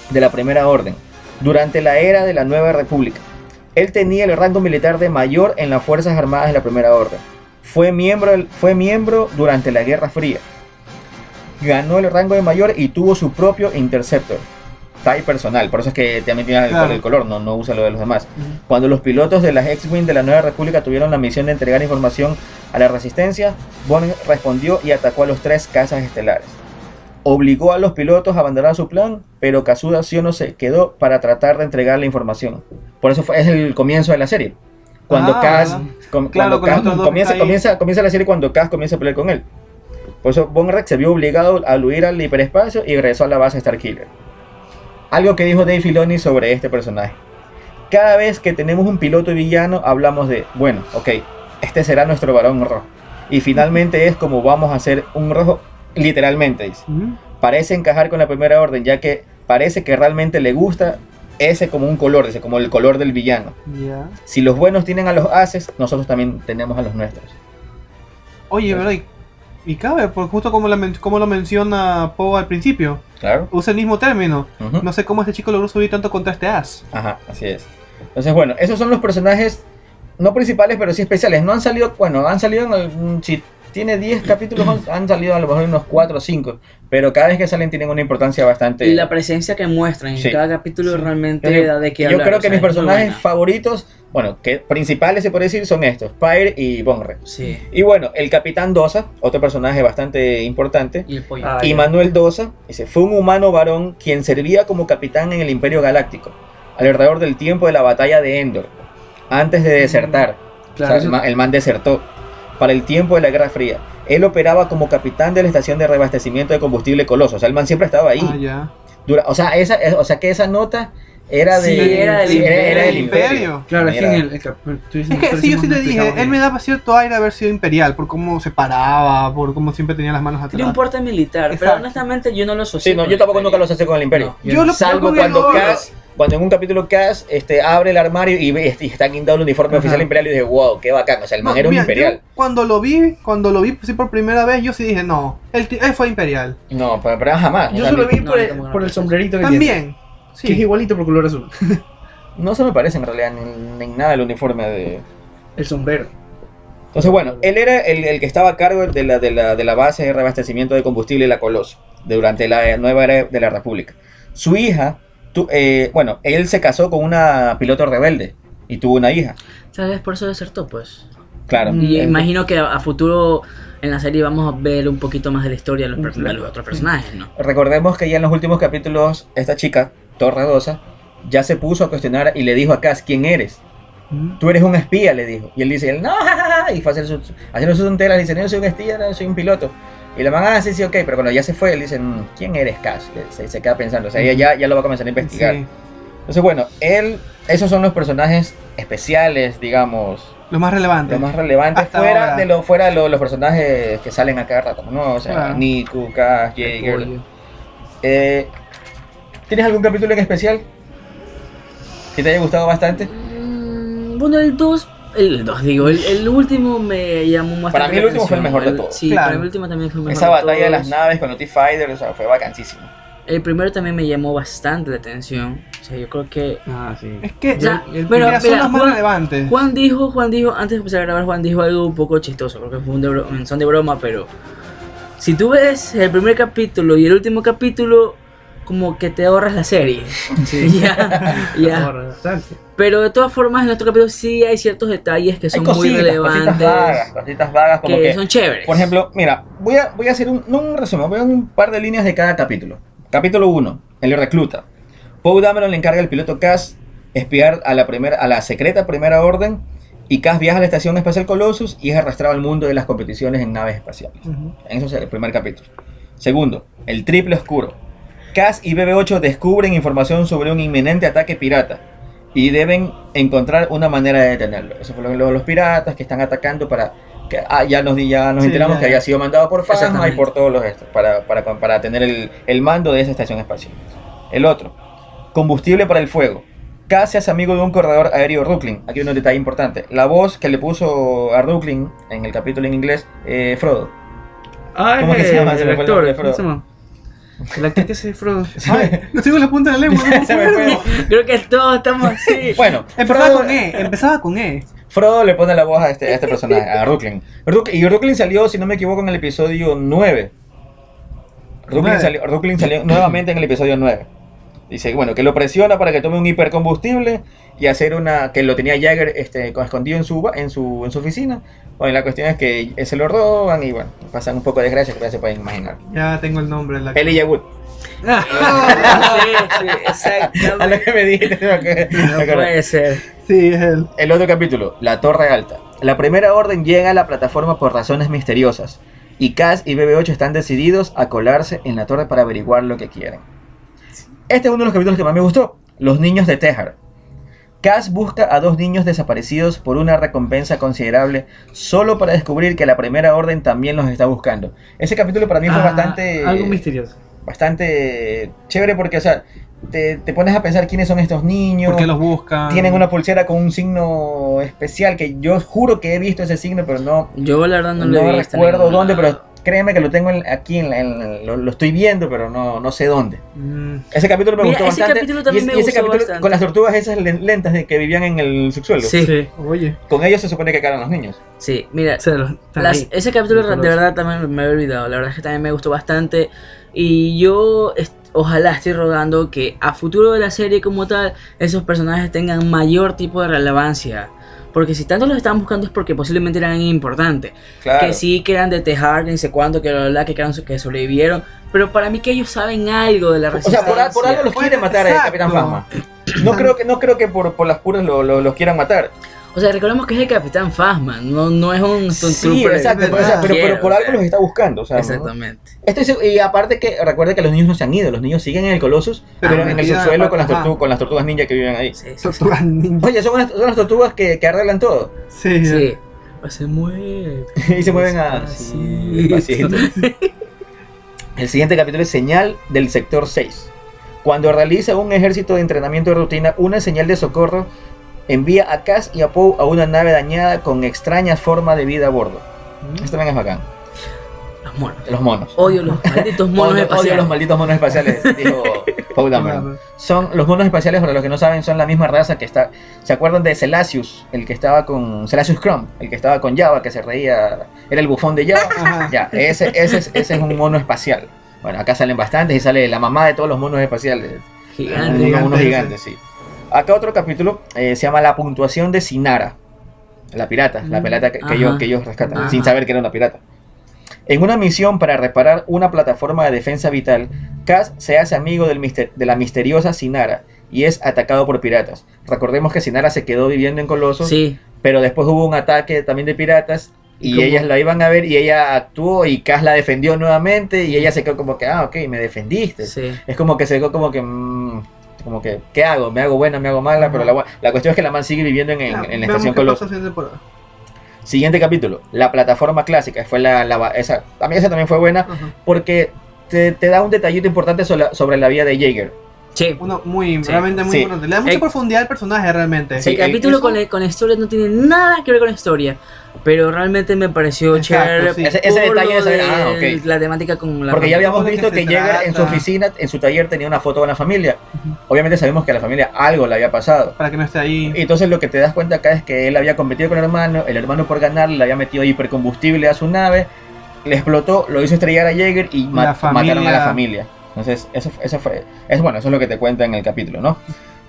de la primera orden, durante la era de la Nueva República. Él tenía el rango militar de mayor en las Fuerzas Armadas de la Primera Orden. Fue miembro, fue miembro durante la Guerra Fría. Ganó el rango de mayor y tuvo su propio Interceptor. TIE personal, por eso es que también tiene el, Claro. el color, no, no usa lo de los demás. Cuando los pilotos de las X-Wing de la Nueva República tuvieron la misión de entregar información a la Resistencia, Bond respondió y atacó a los tres cazas estelares. Obligó a los pilotos a abandonar su plan, pero Kazuda Siono se quedó para tratar de entregar la información. Por eso fue, es el comienzo de la serie. Cuando Ah, com- Claro, cuando comienza, comienza, comienza la serie cuando Kaz comienza a pelear con él. Por eso Rex se vio obligado a huir al hiperespacio y regresó a la base Starkiller. Algo que dijo Dave Filoni sobre este personaje. Cada vez que tenemos un piloto villano hablamos de, bueno, ok, este será nuestro varón rojo. Y finalmente es como vamos a hacer un rojo, literalmente dice. Parece encajar con la primera orden, ya que parece que realmente le gusta ese como un color, dice, como el color del villano. Si los buenos tienen a los haces, nosotros también tenemos a los nuestros. Oye, ¿verdad? Y, cabe, porque justo como, la men- como lo menciona Poe al principio, Claro. usa el mismo término. No sé cómo este chico logró subir tanto contra este as. Ajá, así es. Entonces, bueno, esos son los personajes, no principales, pero sí especiales. No han salido, bueno, han salido en algún, sí, tiene 10 capítulos, han- salido a lo mejor unos 4 o 5, pero cada vez que salen tienen una importancia bastante... Y la presencia que muestran en Sí. cada capítulo realmente Yo, da de qué yo hablar. creo o que sea, mis personajes favoritos, bueno, que principales se puede decir, son estos, Pyre y Bonre. Sí. Y bueno, el Capitán Dosa, otro personaje bastante importante, Y el pollo. Ah, y. Manuel Dosa, dice, fue un humano varón quien servía como capitán en el Imperio Galáctico, alrededor del tiempo de la batalla de Endor, antes de desertar. Claro, O sea, eso- el, man, el man desertó. Para el tiempo de la Guerra Fría. Él operaba como capitán de la estación de reabastecimiento de combustible Coloso. O sea, el man siempre estaba ahí. Ah, ya. Dura- o, sea, esa, o sea, que esa nota era de... Sí, era del sí, imperio. era del Del imperio. imperio. Claro, es que Mira. en el, el cap- tú dices, Es que sí, yo sí te dije, él me daba cierto aire haber sido imperial, por cómo se paraba, por cómo siempre tenía las manos Tiene atrás. un porte militar, pero Exacto. honestamente yo no lo asocio. Sí, no, yo tampoco nunca los hace con el imperio. No, Yo lo- Salvo yo cuando Cass, cuando en un capítulo Cass este, abre el armario y, ve, y está guindado el uniforme Ajá. oficial imperial y dije, wow, qué bacán. O sea, el man No, era un mira, imperial. cuando lo vi, cuando lo vi sí, por primera vez, yo sí dije, no, él, fue imperial. No, pero, pero jamás. Yo solo vi no, por, el, por sombrerito que tiene. También. Que es Sí. igualito por color azul. No se me parece en realidad ni, ni nada el uniforme de... El sombrero. Entonces, bueno, él era el, el que estaba a cargo de la, de, la, de la base de reabastecimiento de combustible La Coloso durante la nueva era de la República. Su hija, tu- eh, bueno, él se casó con una piloto rebelde y tuvo una hija. Tal vez por eso desertó, pues. Claro. Y imagino que a, a futuro en la serie vamos a ver un poquito más de la historia de los, de los otros personajes, ¿no? Recordemos que ya en los últimos capítulos, esta chica, Torredosa, ya se puso a cuestionar y le dijo a Cass, ¿quién eres? Tú eres un espía, le dijo. Y él dice, no, jajaja", y fue a hacer su, haciendo sus tonteras, dice, no, soy un espía, no, soy un piloto. Y la man, ah, sí, sí, ok, pero cuando ya se fue, él dice, "Mm, ¿quién eres, Cass? Le- Se, se queda pensando, o sea, ella ya, ya lo va a comenzar a investigar. Sí. Entonces, bueno, él, esos son los personajes especiales, digamos, Lo más relevante. los más relevantes, Hasta fuera ahora. de, lo, fuera de lo- los personajes que salen a cada rato, ¿no? O sea, Claro. Niku, Cass, Jaeger. Eh, ¿Tienes algún capítulo en especial que te haya gustado bastante? Mm, Bueno, el 2, el 2 digo, el, el último me llamó más Para mí el último fue el mejor de todos. Sí, Claro. para mí el último también fue el mejor Esa de batalla de las naves con los T-Fighters, o sea, fue vacancísimo. El primero también me llamó bastante la atención. O sea, yo creo que Ah, sí. Es que Ya, el- pero, mira, son mira, los más Juan- relevantes. Juan dijo, Juan dijo, antes de empezar a grabar, Juan dijo algo un poco chistoso, creo que fue un de bro- son de broma, pero si tú ves el primer capítulo y el último capítulo, como que te ahorras la serie. ya, ya. Bastante. Pero de todas formas, en otro capítulo sí hay ciertos detalles que son muy cositas, cositas relevantes, vagas, cositas vagas, como que, que, son chéveres. por ejemplo, mira, voy a, voy a hacer un, no un resumen, voy a un par de líneas de cada capítulo. Capítulo 1, el recluta. Poe Dameron le encarga al piloto Cass espiar a la, primera, a la secreta primera orden y Cass viaja a la estación espacial Colossus y es arrastrado al mundo de las competiciones en naves espaciales. Eso es el primer capítulo. Segundo, el triple oscuro. Cass y BB-8 descubren información sobre un inminente ataque pirata y deben encontrar una manera de detenerlo. Eso fue lo, lo- los piratas que están atacando para... Que, ah, ya nos, ya nos Sí, enteramos ya, que había sido mandado por Phasma y por todos los estos, para, para, para tener el, el mando de esa estación espacial. El otro, combustible para el fuego. Cass hace amigo de un corredor aéreo Rooklyn. Aquí hay un detalle importante. La voz que le puso a Rooklyn en el capítulo en inglés, eh, Frodo. Ah, ¿Cómo que se llama? El me fue el actor, nombre de ¿cómo se Frodo. El actor que se Frodo. Ay, lo tengo en la punta de la lengua. no. Creo que todos estamos así. Bueno, Empezaba Frodo, con E, empezaba con E. Frodo le pone la voz a este, a este personaje, a Rooklyn. Rook- y Rooklyn salió, si no me equivoco, en el episodio 9. Rooklyn Nueve. salió, Rooklyn salió nuevamente en el episodio 9. Dice, bueno, que lo presiona para que tome un hipercombustible y hacer una... que lo tenía Jagger este, con- escondido en su, en, su, en su oficina. Bueno, la cuestión es que se lo roban y bueno, pasan un poco de desgracia que ya se pueden imaginar. Ya tengo el nombre. de La... Elijah Wood. sí, sí, A lo exactamente. que me dijiste. Me No puede ser. Sí, es él. El otro capítulo, la Torre Alta. La primera orden llega a la plataforma por razones misteriosas. Y Cass y BB-8 están decididos a colarse en la torre para averiguar lo que quieren. Este es uno de los capítulos que más me gustó. Los niños de Tejar. Cass busca a dos niños desaparecidos por una recompensa considerable solo para descubrir que la primera orden también los está buscando. Ese capítulo para mí fue Ah, bastante Algo misterioso. bastante chévere porque o sea, te, te pones a pensar quiénes son estos niños. ¿Por qué los buscan? Tienen una pulsera con un signo especial que yo juro que he visto ese signo, pero no, Yo la verdad no, no, lo he visto en recuerdo dónde, pero créeme que lo tengo en- aquí, en, la- en lo, lo estoy viendo, pero no, no sé dónde. Mm, Ese capítulo me Mira, gustó ese bastante. capítulo también y, me y ese gustó capítulo bastante. con las tortugas esas len- lentas de que vivían en el subsuelo. Sí. Oye, Con ellos se supone que quedaron los niños. Sí, mira, los- Las- ese capítulo de verdad también me había olvidado. La verdad es que también me gustó bastante. Y yo est- ojalá estoy rogando que a futuro de la serie como tal, esos personajes tengan mayor tipo de relevancia. Porque si tanto los están buscando es porque posiblemente eran importantes. Claro. Que sí, que eran de Tejar, ni sé cuánto, que bla, que, eran, que sobrevivieron. Pero para mí que ellos saben algo de la O sea, resistencia. por, por algo los quiere Bueno, matar a exacto. Capitán Fasma. No creo que, no creo que por, por las puras lo- lo- los quieran matar. O sea, recordemos que es el Capitán Phasma, no, no es un Sí, Stormtrooper exacto, pero, o sea, verdad. pero, pero por algo los está buscando. O sea, ¿no? Exactamente. Estoy seg- y aparte que recuerde que los niños no se han ido, los niños siguen en el Colossus, pero, en el subsuelo con las, ajá. tortu- con las tortugas ninja que viven ahí. Sí, sí, sí. tortugas ninja. Oye, son, las tortugas que, que arreglan todo. Sí, Sí. Pues se mueve. y se mueven así, despacito. El siguiente capítulo es Señal del Sector 6. Cuando realiza un ejército de entrenamiento de rutina, una señal de socorro envía a Cass y a Poe a una nave dañada con extrañas formas de vida a bordo. Esto también es bacán. Los monos. Los monos. Odio los malditos monos Odio, odio espaciales. los malditos monos espaciales, dijo Poe Dameron. Son los monos espaciales, para los que no saben, son la misma raza que está. ¿Se acuerdan de Celasius? El que estaba con. Celasius Crumb, el que estaba con Java, que se reía. Era el bufón de Java. Ajá. ya, ese, ese, es, ese es un mono espacial. Bueno, acá salen bastantes y sale la mamá de todos los monos espaciales. Gigante. Unos, gigantes, sí. Acá otro capítulo eh, se llama La puntuación de Sinara. La pirata, la Mm, pirata que, ellos, que ellos rescatan, Ajá. sin saber que era una pirata. En una misión para reparar una plataforma de defensa vital, Cass se hace amigo del de la misteriosa Sinara y es atacado por piratas. Recordemos que Sinara se quedó viviendo en Colossus, Sí. pero después hubo un ataque también de piratas ¿Y y, cómo? ellas la iban a ver y ella actuó y Cass la defendió nuevamente y ella se quedó como que, ah, ok, me defendiste. Sí. Es como que se quedó como que, mm, como que, ¿qué hago? ¿Me hago buena, me hago mala? Pero la, la cuestión es que la man sigue viviendo en, en- la estación temporada. Siguiente capítulo, la plataforma clásica, fue la, la- esa, a mí esa también fue buena porque te, te da un detallito importante sobre la, sobre la vida de Jaeger. Sí. Uno muy, Sí, realmente muy sí. importante. Le da mucha Eh, profundidad al personaje realmente. Sí, el capítulo eso- con la, con la historia no tiene nada que ver con la historia. Pero realmente me pareció Exacto, chévere. sí. Ese- ese detalle de saber, de ah, ok. La temática con la. Porque ya habíamos visto que Jaeger en su oficina, en su taller, tenía una foto de la familia. Obviamente sabemos que a la familia algo le había pasado. Para que no esté ahí. Y Entonces lo que te das cuenta acá es que él había competido con el hermano, el hermano por ganar le había metido hipercombustible a su nave, le explotó, lo hizo estrellar a Jaeger y familia- mataron a la familia. Entonces eso, eso fue, es bueno, eso es lo que te cuenta en el capítulo, ¿no?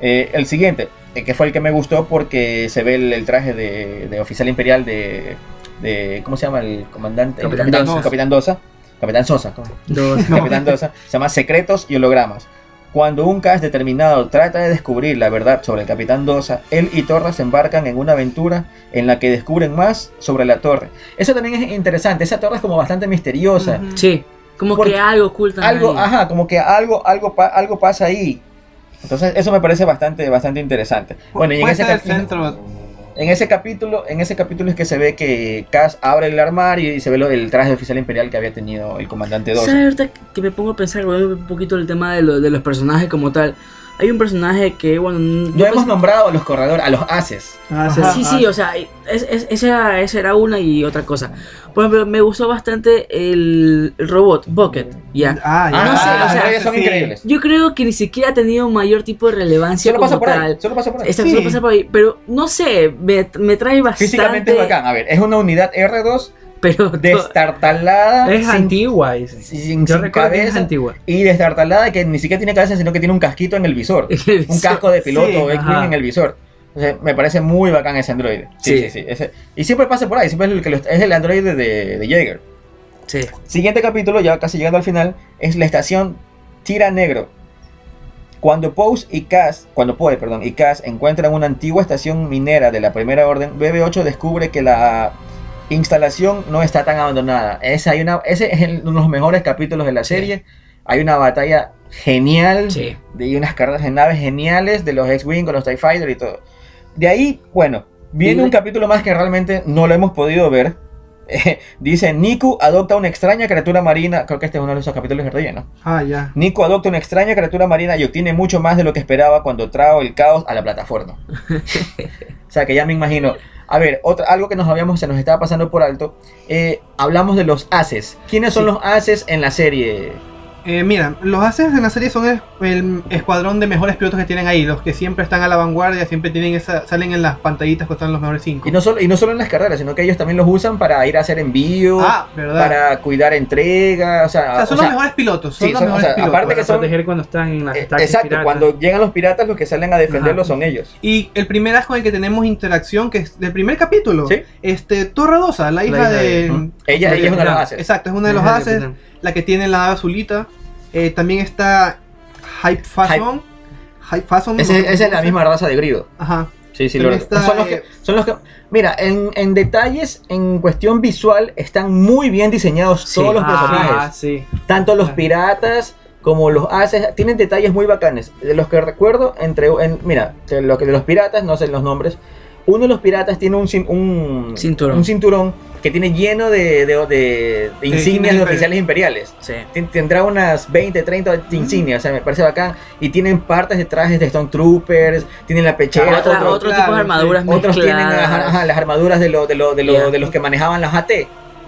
Eh, el siguiente, eh, que fue el que me gustó porque se ve el, el traje de, de oficial imperial de, de, ¿cómo se llama el comandante? El Capitán capitán, Dosa. Capitán Dosa. Capitán Sosa. Capitán Dosa, se llama Secretos y Hologramas. Cuando un cast determinado trata de descubrir la verdad sobre el Capitán Dosa, él y Torra se embarcan en una aventura en la que descubren más sobre la torre. Eso también es interesante, esa torre es como bastante misteriosa. Sí. Como Porque que algo ocultan Algo, ahí. ajá, como que algo, algo, algo pasa ahí. Entonces eso me parece bastante, bastante interesante. Bueno, y en ese, ser el cap- centro. en ese capítulo, en ese capítulo es que se ve que Cass abre el armario y se ve lo- el traje de oficial imperial que había tenido el comandante Dosa. ¿Sabes ahorita que me pongo a pensar un poquito el tema de, lo- de los personajes como tal? Hay un personaje que, bueno. No yo hemos nombrado a los corredores, a los haces. Ah, sí. Sí, o sea, es, es- esa, esa era una y otra cosa. Por ejemplo, me gustó bastante el, el robot, Bucket, ya. Ah, ya. Ah, no sé, las o sea, androides son sí. increíbles. Yo creo que ni siquiera ha tenido mayor tipo de relevancia Solo como pasa por tal. ahí, solo pasa por ahí. Esta Sí. solo pasa por ahí, pero no sé, me, me trae bastante. Físicamente es bacán. A ver, es una unidad R2 Pero destartalada. Es sin- antigua. sin- Yo sin recuerdo que es cabeza. antigua. Y destartalada que ni siquiera tiene cabeza, sino que tiene un casquito en el visor. un casco de piloto Sí, en el visor. Entonces, me parece muy bacán ese androide. Sí, Sí. sí, sí. ese- y siempre pasa por ahí, siempre es el, que lo- es el androide de, de Jaeger. Sí. Siguiente capítulo, ya casi llegando al final, es la estación Tira Negro. Cuando Pose y Cass, cuando Poe, perdón, y Cass encuentran una antigua estación minera de la Primera Orden, BB-8 descubre que la instalación no está tan abandonada. Ese, hay una, ese es el- uno de los mejores capítulos de la Sí. serie. Hay una batalla genial Sí. de y unas carreras de naves geniales de los X-Wing con los TIE Fighter y todo. De ahí, bueno, viene un capítulo más que realmente no lo hemos podido ver. dice, Niku adopta una extraña criatura marina. Creo que este es uno de esos capítulos de relleno. Ah, ya. Niku adopta una extraña criatura marina y obtiene mucho más de lo que esperaba cuando trajo el caos a la plataforma. o sea que ya me imagino. A ver, otra, algo que nos habíamos, se nos estaba pasando por alto. eh, hablamos de los haces. ¿Quiénes son Sí. los haces en la serie? Eh, mira, los Aces en la serie son el, el escuadrón de mejores pilotos que tienen ahí, los que siempre están a la vanguardia, siempre tienen esa, salen en las pantallitas que están los mejores cinco. Y no, solo, y no solo en las carreras, sino que ellos también los usan para ir a hacer envíos, ah, para cuidar entrega. O sea, o sea, son o sea, los mejores pilotos, son sí, los son- o mejores sea, pilotos. aparte que Para son- proteger cuando están en las eh, exacto, piratas. cuando llegan los piratas, los que salen a defenderlos Ajá. son ellos. Y el primer as con el que tenemos interacción, que es del primer capítulo, Sí. este Torradosa, la hija, hija de... Ella, ella es una de las haces. Exacto, es una de los Ajá, Aces, capitán. La que tiene la azulita. Eh, también está Hype Fason. Hype Ese- sé esa es la misma raza de grido. Ajá. Sí, sí, lo está, son los que, eh, son los que, mira, en, en detalles, en cuestión visual, están muy bien diseñados Sí. todos los Ah, personajes. sí. Tanto los Ah. piratas como los haces, tienen detalles muy bacanes. De los que recuerdo, entre, en- mira, de, lo que- de los piratas, no sé los nombres, uno de los piratas tiene un, un, Cinturón. un cinturón que tiene lleno de, de, de- de insignias de oficiales imperiales. Sí. Tendrá unas 20, 30 insignias, o sea, me parece bacán. Y tienen partes de trajes de Stone Troopers, tienen la pechera, Otra- otro- otro claro, tipo de armaduras otros tienen mezcladas. ajá, ajá, las armaduras de, lo- de, lo- de, lo- Yeah. de los que manejaban las AT.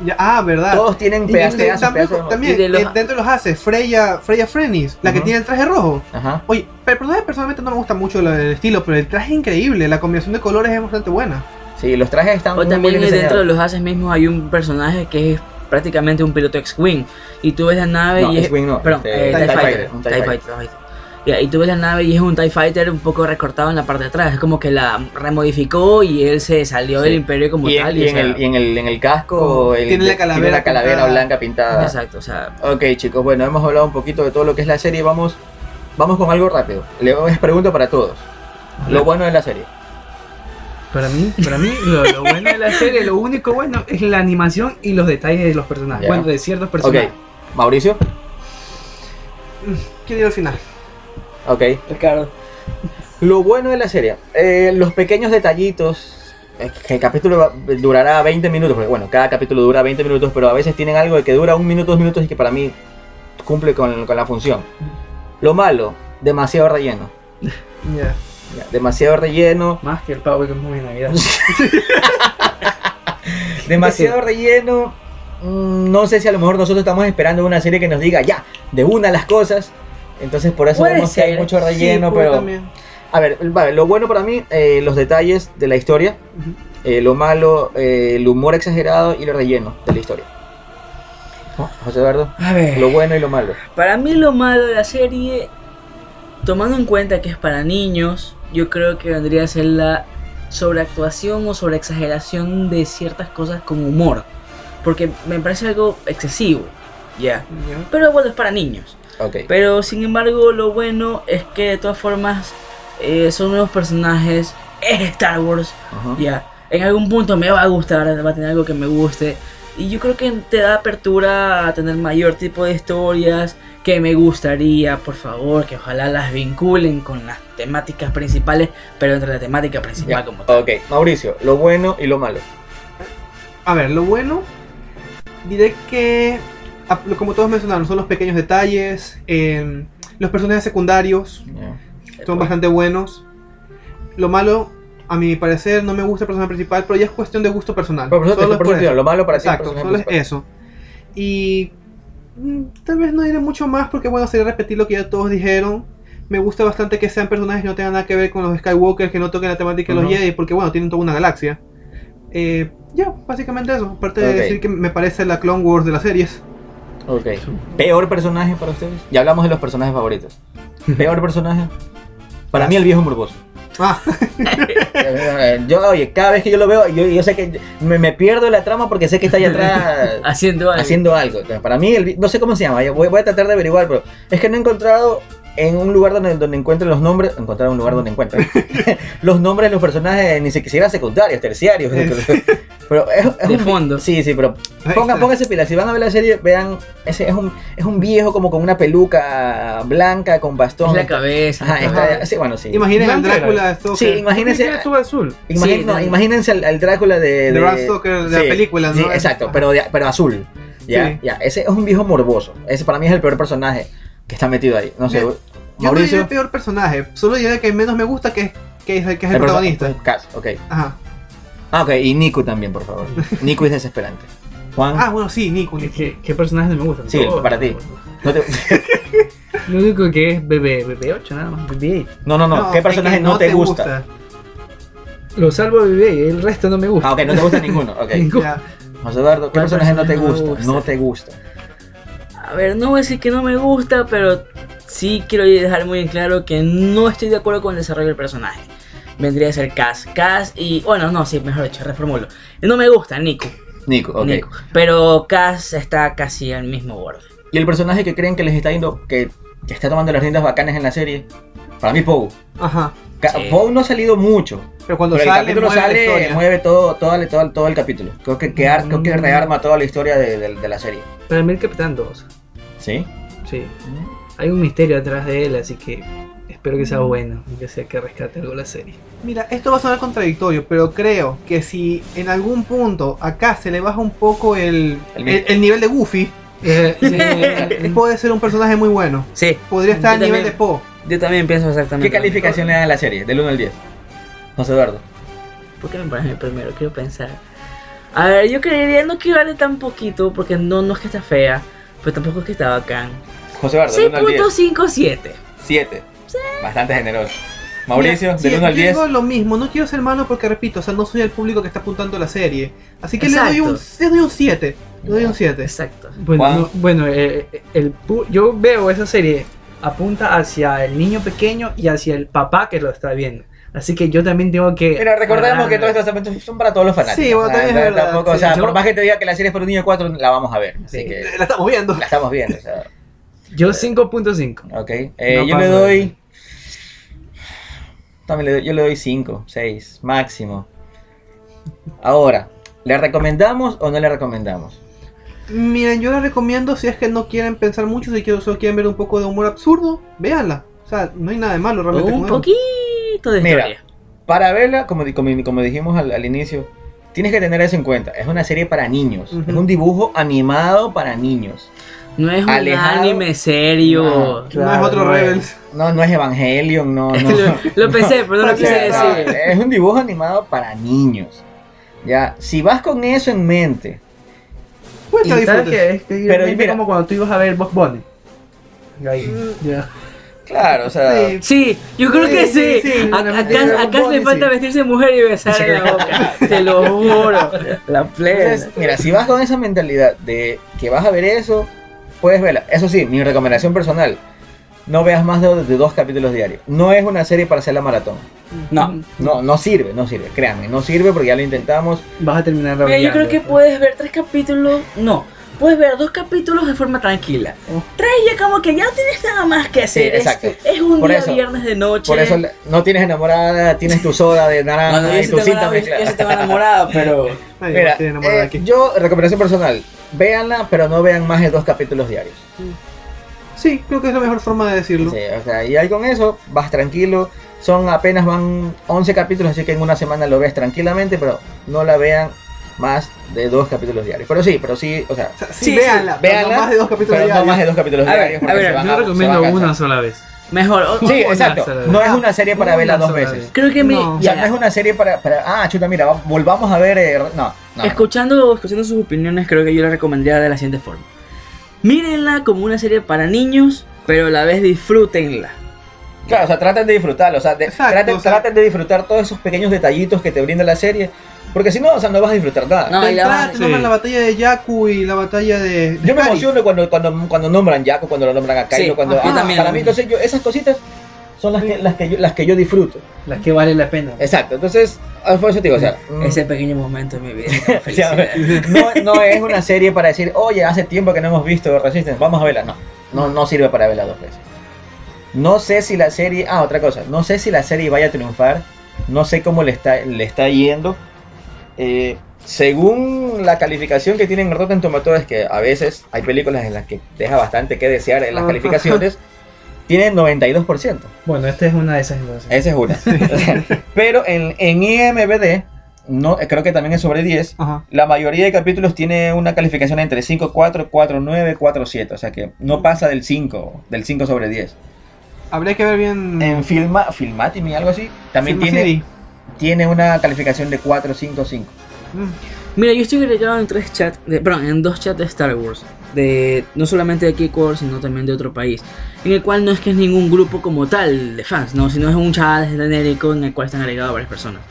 Ya- ah, verdad. Todos tienen Y pedazos, este, pedazos, también, pedazos de- también, Y de los- eh, dentro de los Aces, Freya, Freya Frenis, la que tiene el traje rojo. Ajá. Oye, pero el personaje personalmente no me gusta mucho del estilo, pero el traje es increíble, la combinación de colores es bastante buena. Sí, los trajes están O muy, también bien dentro de los haces mismos hay un personaje que es prácticamente un piloto X-Wing. Y tú ves la nave No, y es. X-Wing no, Perdón, este, eh, TIE TIE, Fighter, TIE Fighter, TIE Fighter. Y tú ves la nave y es un TIE Fighter un poco recortado en la parte de atrás. Es como que la remodificó y él se salió Sí. del imperio como y, tal. y o en sea, el, y en el, en el casco Oh, el- tiene la calavera la calavera pintada. blanca pintada. Exacto, o sea. Ok, chicos, bueno, hemos hablado un poquito de todo lo que es la serie. Vamos, vamos con algo rápido. Les pregunto para todos. Lo bueno de la serie. Para mí, para mí lo, lo bueno de la serie, lo único bueno es la animación y los detalles de los personajes. Ya. Bueno, de ciertos Ok, personajes. Mauricio. Quiero ir al final. Ok. Ricardo. Lo bueno de la serie, eh, los pequeños detallitos. es que el capítulo durará 20 minutos, porque bueno, cada capítulo dura 20 minutos, pero a veces tienen algo de que dura un minuto, dos minutos y que para mí cumple con, con la función. Lo malo, demasiado relleno. Ya. Ya, demasiado relleno, Más que el pavo que comemos en Navidad. demasiado relleno. Mm, No sé si a lo mejor nosotros estamos esperando una serie que nos diga ya, de una las cosas. Entonces por eso vemos que hay ser, mucho relleno, Sí, pero... también. A ver, vale, lo bueno para mí, eh, los detalles de la historia. Ujú. Eh, lo malo, eh, el humor exagerado y el relleno de la historia. ¿No? José Eduardo, A ver. lo bueno y lo malo. Para mí lo malo de la serie, tomando en cuenta que es para niños, yo creo que vendría a ser la sobreactuación o sobreexageración de ciertas cosas con humor. Porque me parece algo excesivo, ya. Ya. Pero bueno, es para niños. Ok. Pero sin embargo, lo bueno es que de todas formas eh, son nuevos personajes. Es Star Wars, ya. En algún punto me va a gustar, va a tener algo que me guste. Y yo creo que te da apertura a tener mayor tipo de historias que me gustaría, por favor, que ojalá las vinculen con las temáticas principales, pero entre la temática principal Ya, como tal. Ok, Mauricio, lo bueno y lo malo. A ver, lo bueno, diré que, como todos mencionaron, son los pequeños detalles, em, los personajes secundarios son bastante buenos. Lo malo, a mi parecer, no me gusta el personaje principal, pero ya es cuestión de gusto personal. Te- Solo es por por eso lo malo para el Exacto, solo es eso. Y mm, tal vez no diré mucho más porque bueno, sería repetir lo que ya todos dijeron. Me gusta bastante que sean personajes que no tengan nada que ver con los Skywalker, que no toquen la temática de los Ujú. Jedi, porque bueno, tienen toda una galaxia. Eh, ya, básicamente eso. Aparte Ok. de decir que me parece la Clone Wars de las series. Ok. ¿Peor personaje para ustedes? Ya hablamos de los personajes favoritos. ¿Peor personaje? Para mí el viejo morboso. Ah, Yo, oye, cada vez que yo lo veo, yo, yo sé que me, me pierdo la trama porque sé que está allá atrás Haciendo algo. haciendo algo. Entonces, para mí, el no sé cómo se llama, yo voy, voy a tratar de averiguar, pero es que no he encontrado en un lugar donde, donde encuentren los nombres, encontrar un lugar donde encuentren los nombres de los personajes, ni siquiera secundarios, terciarios. pero es, es De un- fondo. Sí, sí, pero Pongan, pónganse pilas, si van a ver la serie, vean, ese es un, es un viejo como con una peluca blanca, con bastón. Es la cabeza. Ajá, está- Ajá. sí, bueno, sí. Imaginen al. Drácula Stoker. Sí, imagínense, ¿Quién estuvo azul? imagín- Sí, no, también. imagínense al, al Drácula de, De Bram Stoker, de la película, Sí, ¿no? exacto, pero, de- pero azul. Ya, Sí. ya, ese es un viejo morboso. Ese para mí es el peor personaje que está metido ahí. No sé, Yo no Mauricio. diré peor personaje, solo diré que menos me gusta que es, que es, el- que es el, perso- protagonista. Cas, ok. Ajá. Ah, ok, y Niku también, por favor. Niku es desesperante. Juan, Ah, bueno, sí, Nico. Nico. ¿Qué, qué personajes no me gustan? Sí, para ti. no, te- Lo único que es BB, BB8 nada más, BB8. no, no, no, ¿qué personaje no, te, gusta? Lo salvo a BB, el resto no me gusta. Ah, ok, no te gusta ninguno. Ok. José Eduardo, ¿qué ¿Cuál personaje no te no gusta? gusta? No te gusta. A ver, no voy a decir que no me gusta, pero sí quiero dejar muy en claro que no estoy de acuerdo con el desarrollo del personaje. Vendría a ser Cass. Cass y. Bueno, no, sí, mejor dicho, reformulo. No me gusta Nico. Nico, ok. Nico. Pero Cass está casi al mismo borde. ¿Y el personaje que creen que les está yendo, que, que está tomando las riendas bacanas en la serie? Para mí, Poe. Ajá. Sí. Poe no ha salido mucho. Pero cuando pero sale, el capítulo mueve la sale, mueve todo, todo, todo, todo el capítulo. Creo que, que ar- creo que Mm. rearma toda la historia de, de- de la serie. Para mí el Capitán 2. ¿Sí? Sí. Hay un misterio atrás de él, así que espero que sea bueno y que sea que rescate algo la serie. Mira, esto va a sonar contradictorio, pero creo que si en algún punto acá se le baja un poco el, El el, el nivel de Goofy, Eh, sí, puede ser un personaje muy bueno. Sí, Podría estar Yo al nivel también. de Poe. yo también pienso exactamente. ¿Qué calificación le dan a la serie? Del 1 al 10. José Eduardo. ¿Por qué me pones mi primero? Quiero pensar. A ver, yo creería no que vale tan poquito, porque no, no es que está fea, pero tampoco es que está bacán. José Eduardo, del 1 al 10. 6.57. 7. Bastante generoso. Mauricio, Mira, sí, del 1 al yo 10. digo lo mismo, no quiero ser malo porque repito, o sea, no soy el público que está apuntando a la serie. Así que le doy un Exacto. le doy un 7. Le doy un 7. Exacto. Bueno, no, bueno eh, eh, el, pu- yo veo esa serie apunta hacia el niño pequeño y hacia el papá que lo está viendo. Así que yo también tengo que. Mira, recordemos que todos estos aspectos son para todos los fanáticos. Sí, sea, también es verdad, tampoco, o sea, Yo- por más que te diga que la serie es para un niño de 4, la vamos a ver. Así Sí. que La estamos viendo. la estamos viendo. O sea, Yo 5.5. ok. Eh, No yo le doy. También le doy, yo le doy 5, 6, máximo. Ahora, ¿le recomendamos o no le recomendamos? Miren, yo la recomiendo si es que no quieren pensar mucho, si que solo quieren ver un poco de humor absurdo, véanla. O sea, no hay nada de malo realmente Un con poquito de Mira. historia. Para verla, como, como, como dijimos al, al inicio, tienes que tener eso en cuenta. Es una serie para niños. Ujú. Es un dibujo animado para niños. No es un Alejado. anime serio. No. no Claro, es otro no es. Rebels. No, no es Evangelion, no, no. lo, lo pensé, pero no lo quise decir. Es un dibujo animado para niños. Ya, si vas con eso en mente, Pues Y disfrutes. que es que Pero, mira. como cuando tú ibas a ver Box Bunny. Ahí, Mm. ya. Claro, o sea, Sí. Sí, yo creo que sí. Sí, sí, A- una acá acá le falta sí. vestirse mujer y besar en la boca. Te lo juro. La plena. entonces, mira, si vas con esa mentalidad de que vas a ver eso, puedes verla. Eso sí, mi recomendación personal, no veas más de, de dos capítulos diarios. No es una serie para hacer la maratón. No. No, no sirve, no sirve, créanme, no sirve porque ya lo intentamos. Vas a terminar Mira, yo creo que puedes ver tres capítulos. No. Puedes ver dos capítulos de forma tranquila. Tres ya como que ya no tienes nada más que hacer. Sí, exacto. Es, un Por día eso- viernes de noche. Por eso no tienes enamorada, tienes tu soda de No, naranja no, yo y tu cinta mezclada. yo sí tengo enamorado, pero. Nadie Mira, enamorada eh, aquí. yo, recomendación personal, véanla, pero no vean más de dos capítulos diarios. Sí, creo que es la mejor forma de decirlo. Sí, o sea, y ahí con eso vas tranquilo. Son apenas van 11 capítulos, así que en una semana lo ves tranquilamente, pero no la vean más de dos capítulos diarios. Pero sí, pero sí, o sea, O sea, sí, Sí, sí, véanla, no más de dos capítulos pero no diarios. más de dos capítulos A ver, diarios. porque a ver, Yo recomiendo a una sola vez. Mejor. o- Sí, exacto. No es una serie para Una verla dos veces. vez. Creo que mi. No. O sea, ya. no es una serie para, para ah, chuta, mira, va- volvamos a ver. eh, no, no. Escuchando, escuchando sus opiniones, creo que yo la recomendaría de la siguiente forma. Mírenla como una serie para niños, pero a la vez disfrútenla. Claro, o sea, traten de disfrutarlo, o sea, de- Exacto, traten, o sea- traten de disfrutar todos esos pequeños detallitos que te brinda la serie, porque si no, o sea, no vas a disfrutar nada. No, y la sí. la batalla de Yaku y la batalla de. de Yo me emociono cuando, cuando, cuando nombran Jaco, cuando lo nombran a Kylo, Sí, cuando ajá, ah, también. para mí entonces yo, esas cositas son las que, las que yo, las que yo disfruto. Las que vale la pena. Exacto, entonces, ah, por eso te digo, o sea, mm, Ese pequeño momento de mi vida. no, no es una serie para decir, oye, hace tiempo que no hemos visto Resistance, vamos a verla. No, no, no sirve para verla dos veces. No sé si la serie, ah, otra cosa, no sé si la serie vaya a triunfar, no sé cómo le está, le está yendo. Eh, según la calificación que tienen en Rotten Tomatoes, que a veces hay películas en las que deja bastante que desear en las calificaciones, tienen 92%. Bueno, esta es una de esas entonces. Esa es una. Pero en, en IMBD, no, creo que también es sobre 10. Ajá. La mayoría de capítulos tiene una calificación entre 5.4, 4.9, 4.7. O sea que no pasa del 5, del 5 sobre 10. Habría que ver bien. En Filma, Filmatimi, algo así, también Film tiene, City. tiene una calificación de 4, 5, 5. Mm. Mira, yo estoy agregado en tres chats, de, perdón, en dos chats de Star Wars, de no solamente de Wars, sino también de otro país, en el cual no es que es ningún grupo como tal de fans, no, sino es un chat genérico en el cual están agregadas varias personas.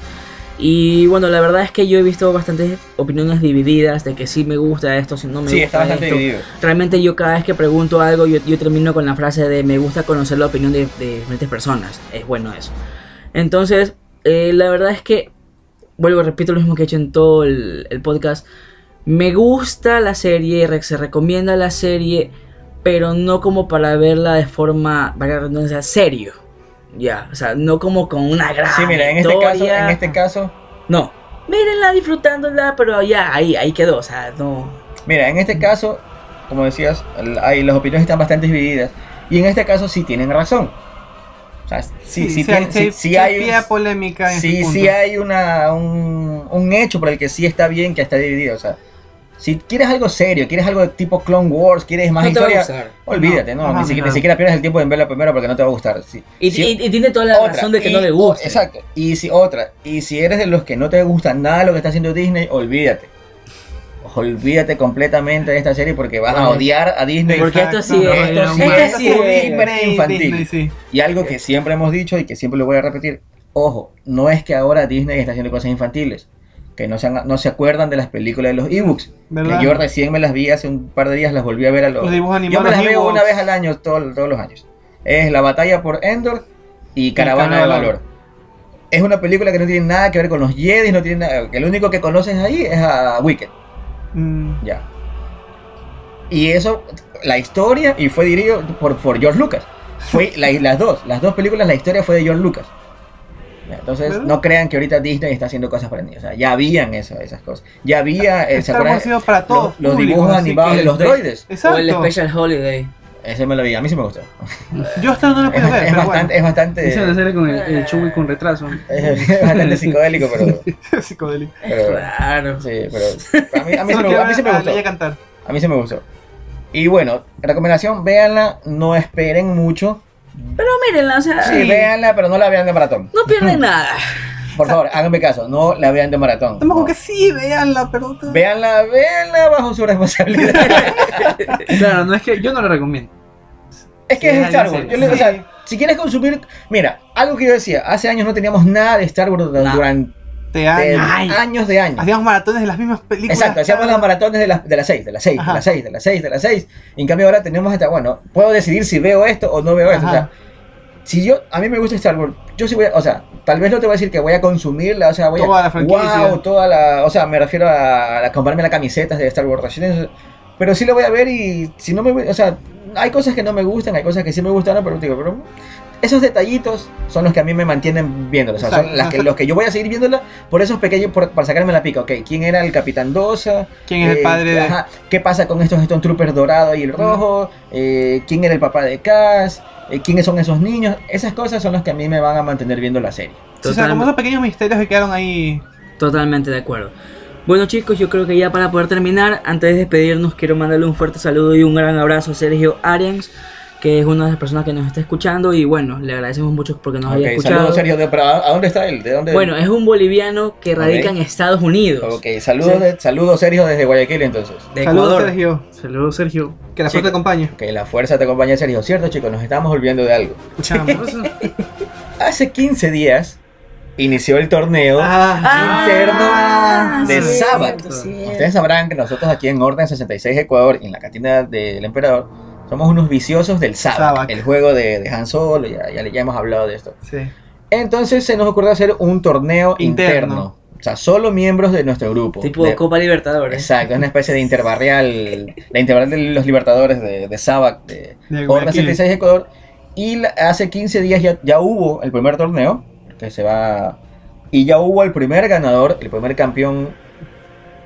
Y bueno, la verdad es que yo he visto bastantes opiniones divididas de que sí me gusta esto, si no me Sí, gusta está bastante esto. dividido. Realmente yo cada vez que pregunto algo, yo, yo termino con la frase de me gusta conocer la opinión de, de diferentes personas. Es bueno eso. Entonces, eh, la verdad es que, vuelvo, repito lo mismo que he hecho en todo el, el podcast. Me gusta la serie, se recomienda la serie, pero no como para verla de forma, la redundancia, serio. Ya, o sea, no como con una gran Sí, mira, en este caso, historia. en este caso, No, mírenla disfrutándola, pero ya, ahí, ahí quedó, o sea, no... mira, en este caso, como decías, hay, las opiniones están bastante divididas. Y en este caso sí tienen razón. O sea, sí, sí, tienen- sí- sí, sí sí hay, polémica en sí, ese sí punto. hay una, un, un hecho por el que sí está bien que está dividido. O sea, si quieres algo serio, quieres algo de tipo Clone Wars, quieres más no te va a historia, gustar. olvídate, no, No, ni, siquiera, ni siquiera pierdas el tiempo en verla primero porque no te va a gustar. Y, Si- y- y tiene toda la otra, razón de que y- no le gusta. Exacto. Y si otra, y si eres de los que no te gusta nada de lo que está haciendo Disney, olvídate. Olvídate completamente de esta serie porque vas a odiar a Disney. porque esto sí no, es- no, esto sí es sí hiper infantil. Disney, sí. Y algo que siempre hemos dicho y que siempre lo voy a repetir, ojo, no es que ahora Disney está haciendo cosas infantiles, que no se, han- no se acuerdan de las películas de los ebooks, que yo recién me las vi hace un par de días, las volví a ver a los... Los dibujos yo animados, me las veo una vez al año, todo- todos los años. Es La batalla por Endor y Caravana de. Valor. Es una película que no tiene nada que ver con los Jedi, no tiene nada, que el único que conoces ahí es a Wicked. Mm, Ya. Y eso, la historia, y fue dirigido por, por George Lucas. Fue la- las dos, las dos películas, la historia fue de George Lucas. Entonces, ¿Verdad? no crean que ahorita Disney está haciendo cosas para niños. O sea, ya habían eso, esas cosas. Ya había, eh, para todos Los, los dibujos animados de los droides. Exacto. O el Special Holiday. Ese me lo vi, a mí sí me gustó. Yo hasta no lo Es, puedo ver, es pero bastante, es bastante, Dice una serie con el, el Chewie con retraso. es bastante psicodélico, pero, bueno. Psicodélico. pero Claro. sí, pero a mí, a mí sí me, a mí sí me gustó. A mí sí me gustó. Y bueno, recomendación, véanla, no esperen mucho. Pero mírenla, o sea, Sí, véanla, pero no la vean de maratón. no pierden nada. Por favor, háganme caso, no la vean de maratón. Tampoco No. que sí, véanla, pero. Véanla, véanla bajo su responsabilidad. Claro, no es que yo no lo recomiendo. es que Sí, es Star Wars. sí. Yo le- o sea, si quieres consumir. Mira, algo que yo decía, hace años no teníamos nada de Star Wars durante Te años. años de años. Hacíamos maratones de las mismas películas. Exacto, hacíamos las maratones de las de las 6, de las 6, de Ajá. las 6, de las 6, de las 6. En cambio ahora tenemos hasta, bueno, puedo decidir si veo esto o no veo esto. O Ajá. sea, si yo, a mí me gusta Star Wars, yo sí voy a, o sea, tal vez no te voy a decir que voy a consumirla, o sea, voy Toda a... la franquicia. Wow, toda la, o sea, me refiero a, a comprarme las camisetas de Star Wars pero sí lo voy a ver y si no me, o sea, hay cosas que no me gustan, hay cosas que sí me gustaron, pero digo, pero esos detallitos son los que a mí me mantienen viéndola, o sea, son las que, los que yo voy a seguir viéndola por esos pequeños, por- para sacarme la pica, ok, ¿quién era el Capitán Dosa? ¿Quién es el Eh, padre de.? ajá, ¿Qué pasa con estos Stone Troopers dorado y el rojo? Eh, ¿Quién era el papá de Cass? Eh, ¿Quiénes son esos niños? Esas cosas son las que a mí me van a mantener viendo la serie. Sí, o sea, como esos pequeños misterios que quedaron ahí. Totalmente de acuerdo. Bueno chicos, yo creo que ya para poder terminar, antes de despedirnos, quiero mandarle un fuerte saludo y un gran abrazo a Sergio Arians, que es una de las personas que nos está escuchando y bueno, le agradecemos mucho porque nos haya Ok, escuchado. saludos, Sergio. de- pero ¿A dónde está él? ¿De dónde? Bueno, es un boliviano que radica en Estados Unidos, Ok, saludos, Sí. de- saludos, Sergio, desde Guayaquil entonces. de Saludos, Ecuador. Sergio. Saludos, Sergio. Que la fuerza te acompañe. Que la fuerza te acompañe, Sergio. Cierto, chicos, nos estamos olvidando de algo. Hace 15 días inició el torneo Ah, interno de cierto, Sabbath. cierto. Ustedes sabrán que nosotros aquí en Orden 66 Ecuador, en la cantina del Emperador, somos unos viciosos del Sabbath. el juego de, de Han Solo, ya, ya, ya hemos hablado de esto. sí. Entonces se nos ocurrió hacer un torneo interno. Interno. O sea, solo miembros de nuestro grupo. Tipo De- Copa Libertadores. Exacto, es una especie de interbarrial, la interbarrial de los libertadores de, de Sabbath, de De Orden Guayaquil. 66 Ecuador. Y la- hace 15 días ya, ya hubo el primer torneo, que se va... Y ya hubo el primer ganador, el primer campeón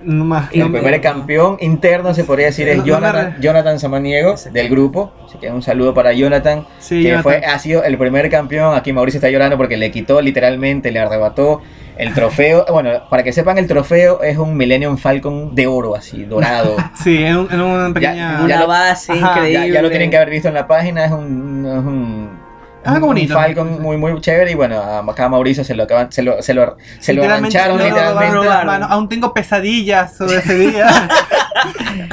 No más. el no- primer campeón interno se podría decir es No, no Jonathan, me- Jonathan Samaniego del grupo. Así que un saludo para Jonathan, Sí, que Jonathan. fue, ha sido el primer campeón. Aquí Mauricio está llorando porque le quitó literalmente, le arrebató el trofeo. Bueno, para que sepan, el trofeo es un Millennium Falcon de oro, así, dorado. Sí, en, un- en una pequeña. ya Una lo- base Ajá, increíble. ya, ya lo tienen que haber visto en la página, es un, es un, Es algo un bonito. Falcon muy, muy chévere. Y bueno, a- acá a Mauricio se lo, acaban, se lo, se lo, se lo Literalmente, manos. Aún tengo pesadillas sobre ese día.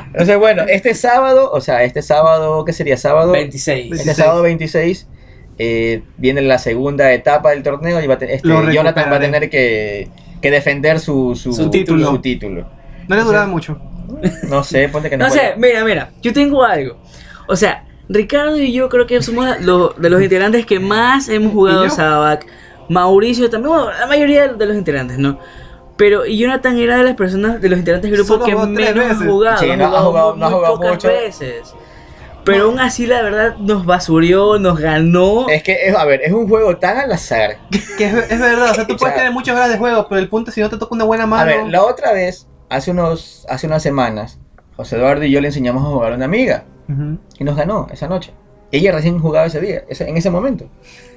Entonces, bueno, este sábado, o sea, este sábado, ¿qué sería? Sábado 26. Este 26. sábado 26 eh, viene la segunda etapa del torneo y va este, Lo Jonathan va a tener que, que defender su, su, Su título. su título. No le duraba mucho. No sé, ponte que no. No sé, mira, mira, yo tengo algo. O sea, Ricardo y yo creo que somos los, de los integrantes que más hemos jugado. Sabac. Mauricio también, bueno, la mayoría de los integrantes, ¿no? Pero y Jonathan era de las personas, de los integrantes del grupo Solo que menos ha jugado. Sí, no ha jugado- no ha jugado pocas mucho. veces. Pero aún así, la verdad, nos basurió, nos ganó. Es que, es, a ver, es un juego tan al azar. Que es, es verdad, o sea, tú O puedes sea- tener muchas horas de juego, pero el punto es si no te toca una buena mano. A ver, la otra vez, hace, unos, hace unas semanas, José Eduardo y yo le enseñamos a jugar a una amiga Y nos ganó esa noche. Ella recién jugaba ese día, ese- en ese momento.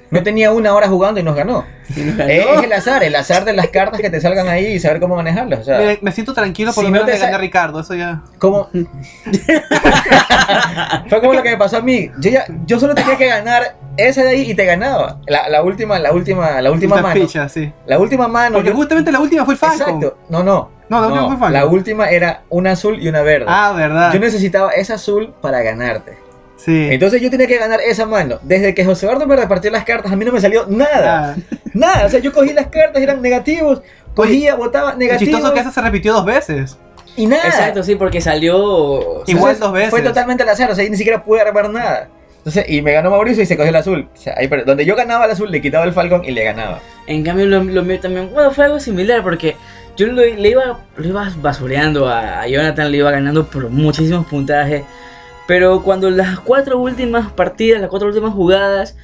No tenía una hora jugando y nos ganó. Y nos ganó. Es el azar, el azar de las cartas que te salgan ahí y saber cómo manejarlas. O sea, Me, me siento tranquilo por Si lo no menos te de ganar sa- a Ricardo, eso ya. como fue como lo que me pasó a mí yo ya yo solo tenía que ganar esa de ahí y te ganaba la, la última la última la última mano ficha, sí. la última mano Porque yo- justamente la última fue el Falcon. exacto no no No, la última fue Falcon. la última era una azul y una verde Ah, verdad. yo necesitaba esa azul para ganarte Sí. entonces yo tenía que ganar esa mano desde que José Eduardo me repartió las cartas a mí no me salió nada Ah, nada o sea yo cogí las cartas eran negativos cogía botaba lo negativos chistoso que eso se repitió dos veces. y nada Exacto, sí, porque salió. Igual dos veces. Fue totalmente al azar, o sea, ahí ni siquiera pude armar nada. Entonces, y me ganó Mauricio y se cogió el azul. O sea, ahí, donde yo ganaba el azul, le quitaba el Falcon y le ganaba. En cambio, lo, mío también, bueno, fue algo similar porque yo le, iba, lo iba basureando a Jonathan, le iba ganando por muchísimos puntajes. Pero cuando las cuatro últimas partidas, las cuatro últimas jugadas,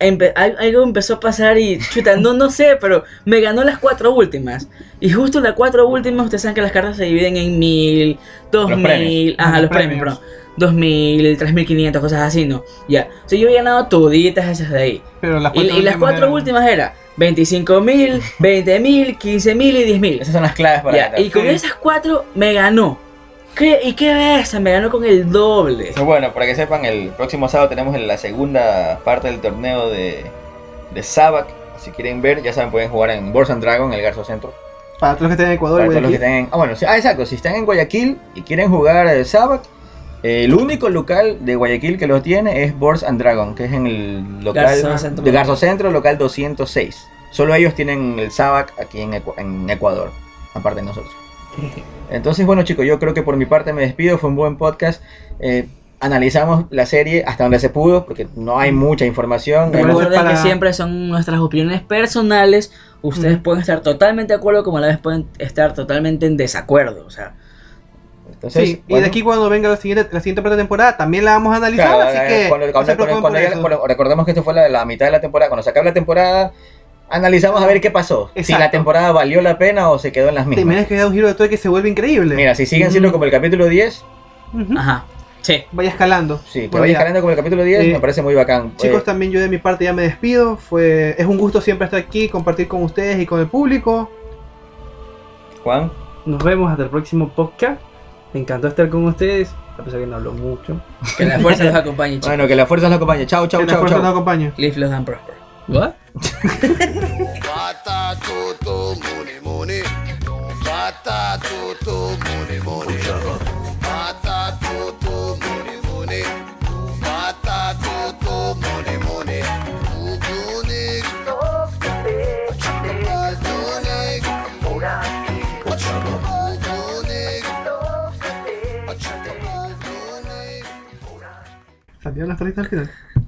empe- algo empezó a pasar y, chuta, no, no sé, pero me ganó las cuatro últimas. Y justo las cuatro últimas, ustedes saben que las cartas se dividen en mil, dos Los mil, premios. ajá, Los los premios, premios. perdón. 2000, 3500, cosas así, ¿no? Ya. O sea, yo había ganado toditas esas de ahí. Pero las Y, las cuatro eran- últimas era 25 mil, 20 mil, 15 mil y 10 mil. Esas son las claves para. Y con esas cuatro me ganó. ¿Qué, ¿Y qué ves? Me ganó con el doble. Bueno, para que sepan, el próximo sábado tenemos la segunda parte del torneo de, de Sabac. Si quieren ver, ya saben, pueden jugar en Boards and Dragon, el Garzo Centro. Para todos los que estén en Ecuador, Para todos los que Guayaquil. estén en- Ah, bueno, sí, ah, exacto. Si están en Guayaquil y quieren jugar el Sabac, eh, el único local de Guayaquil que lo tiene es Boards and Dragon, que es en el local Garzo Centro. de Garzo Centro, local 206. Solo ellos tienen el Sabac aquí en, Ecu- en Ecuador, aparte de nosotros. Entonces, bueno chicos, yo creo que por mi parte me despido, fue un buen podcast. Eh, analizamos la serie hasta donde se pudo, porque no hay mucha información. Recuerden para- que siempre son nuestras opiniones personales. Ustedes pueden estar totalmente de acuerdo, como a la vez pueden estar totalmente en desacuerdo. O sea, entonces, Sí, y de aquí cuando venga la siguiente, la siguiente parte de temporada también la vamos a analizar, Claro, así eh, que cuando- no cuando- se preocupen cuando por ya- eso. cuando- recordemos que esto fue la, la mitad de la temporada. Cuando se acabe la temporada, analizamos a ver qué pasó. Si la temporada valió la pena o se quedó en las Te mismas. imaginas que da un giro de todo que se vuelve increíble. Mira, si siguen siendo Mm. como el capítulo 10, Ujú. ajá. Sí. Vaya escalando. sí, que Bueno, vaya ya. escalando como el capítulo 10, Eh, me parece muy bacán. Chicos, Eh, también yo de mi parte ya me despido. Fue, es un gusto siempre estar aquí, compartir con ustedes y con el público. Juan, Nos vemos hasta el próximo podcast. Me encantó estar con ustedes, a pesar que no hablo mucho. Que la fuerza los acompañe, chicos. bueno, que la fuerza los acompañe. Chao, chao, que la chao, fuerza chao. nos acompañe. Live, los and prosper. ¿What? Bata tutto, muni muni. Bata tutto, muni muni. Bata tutto, muni muni. Bata tutto, muni muni. Muni. Fabiola Faritarchidone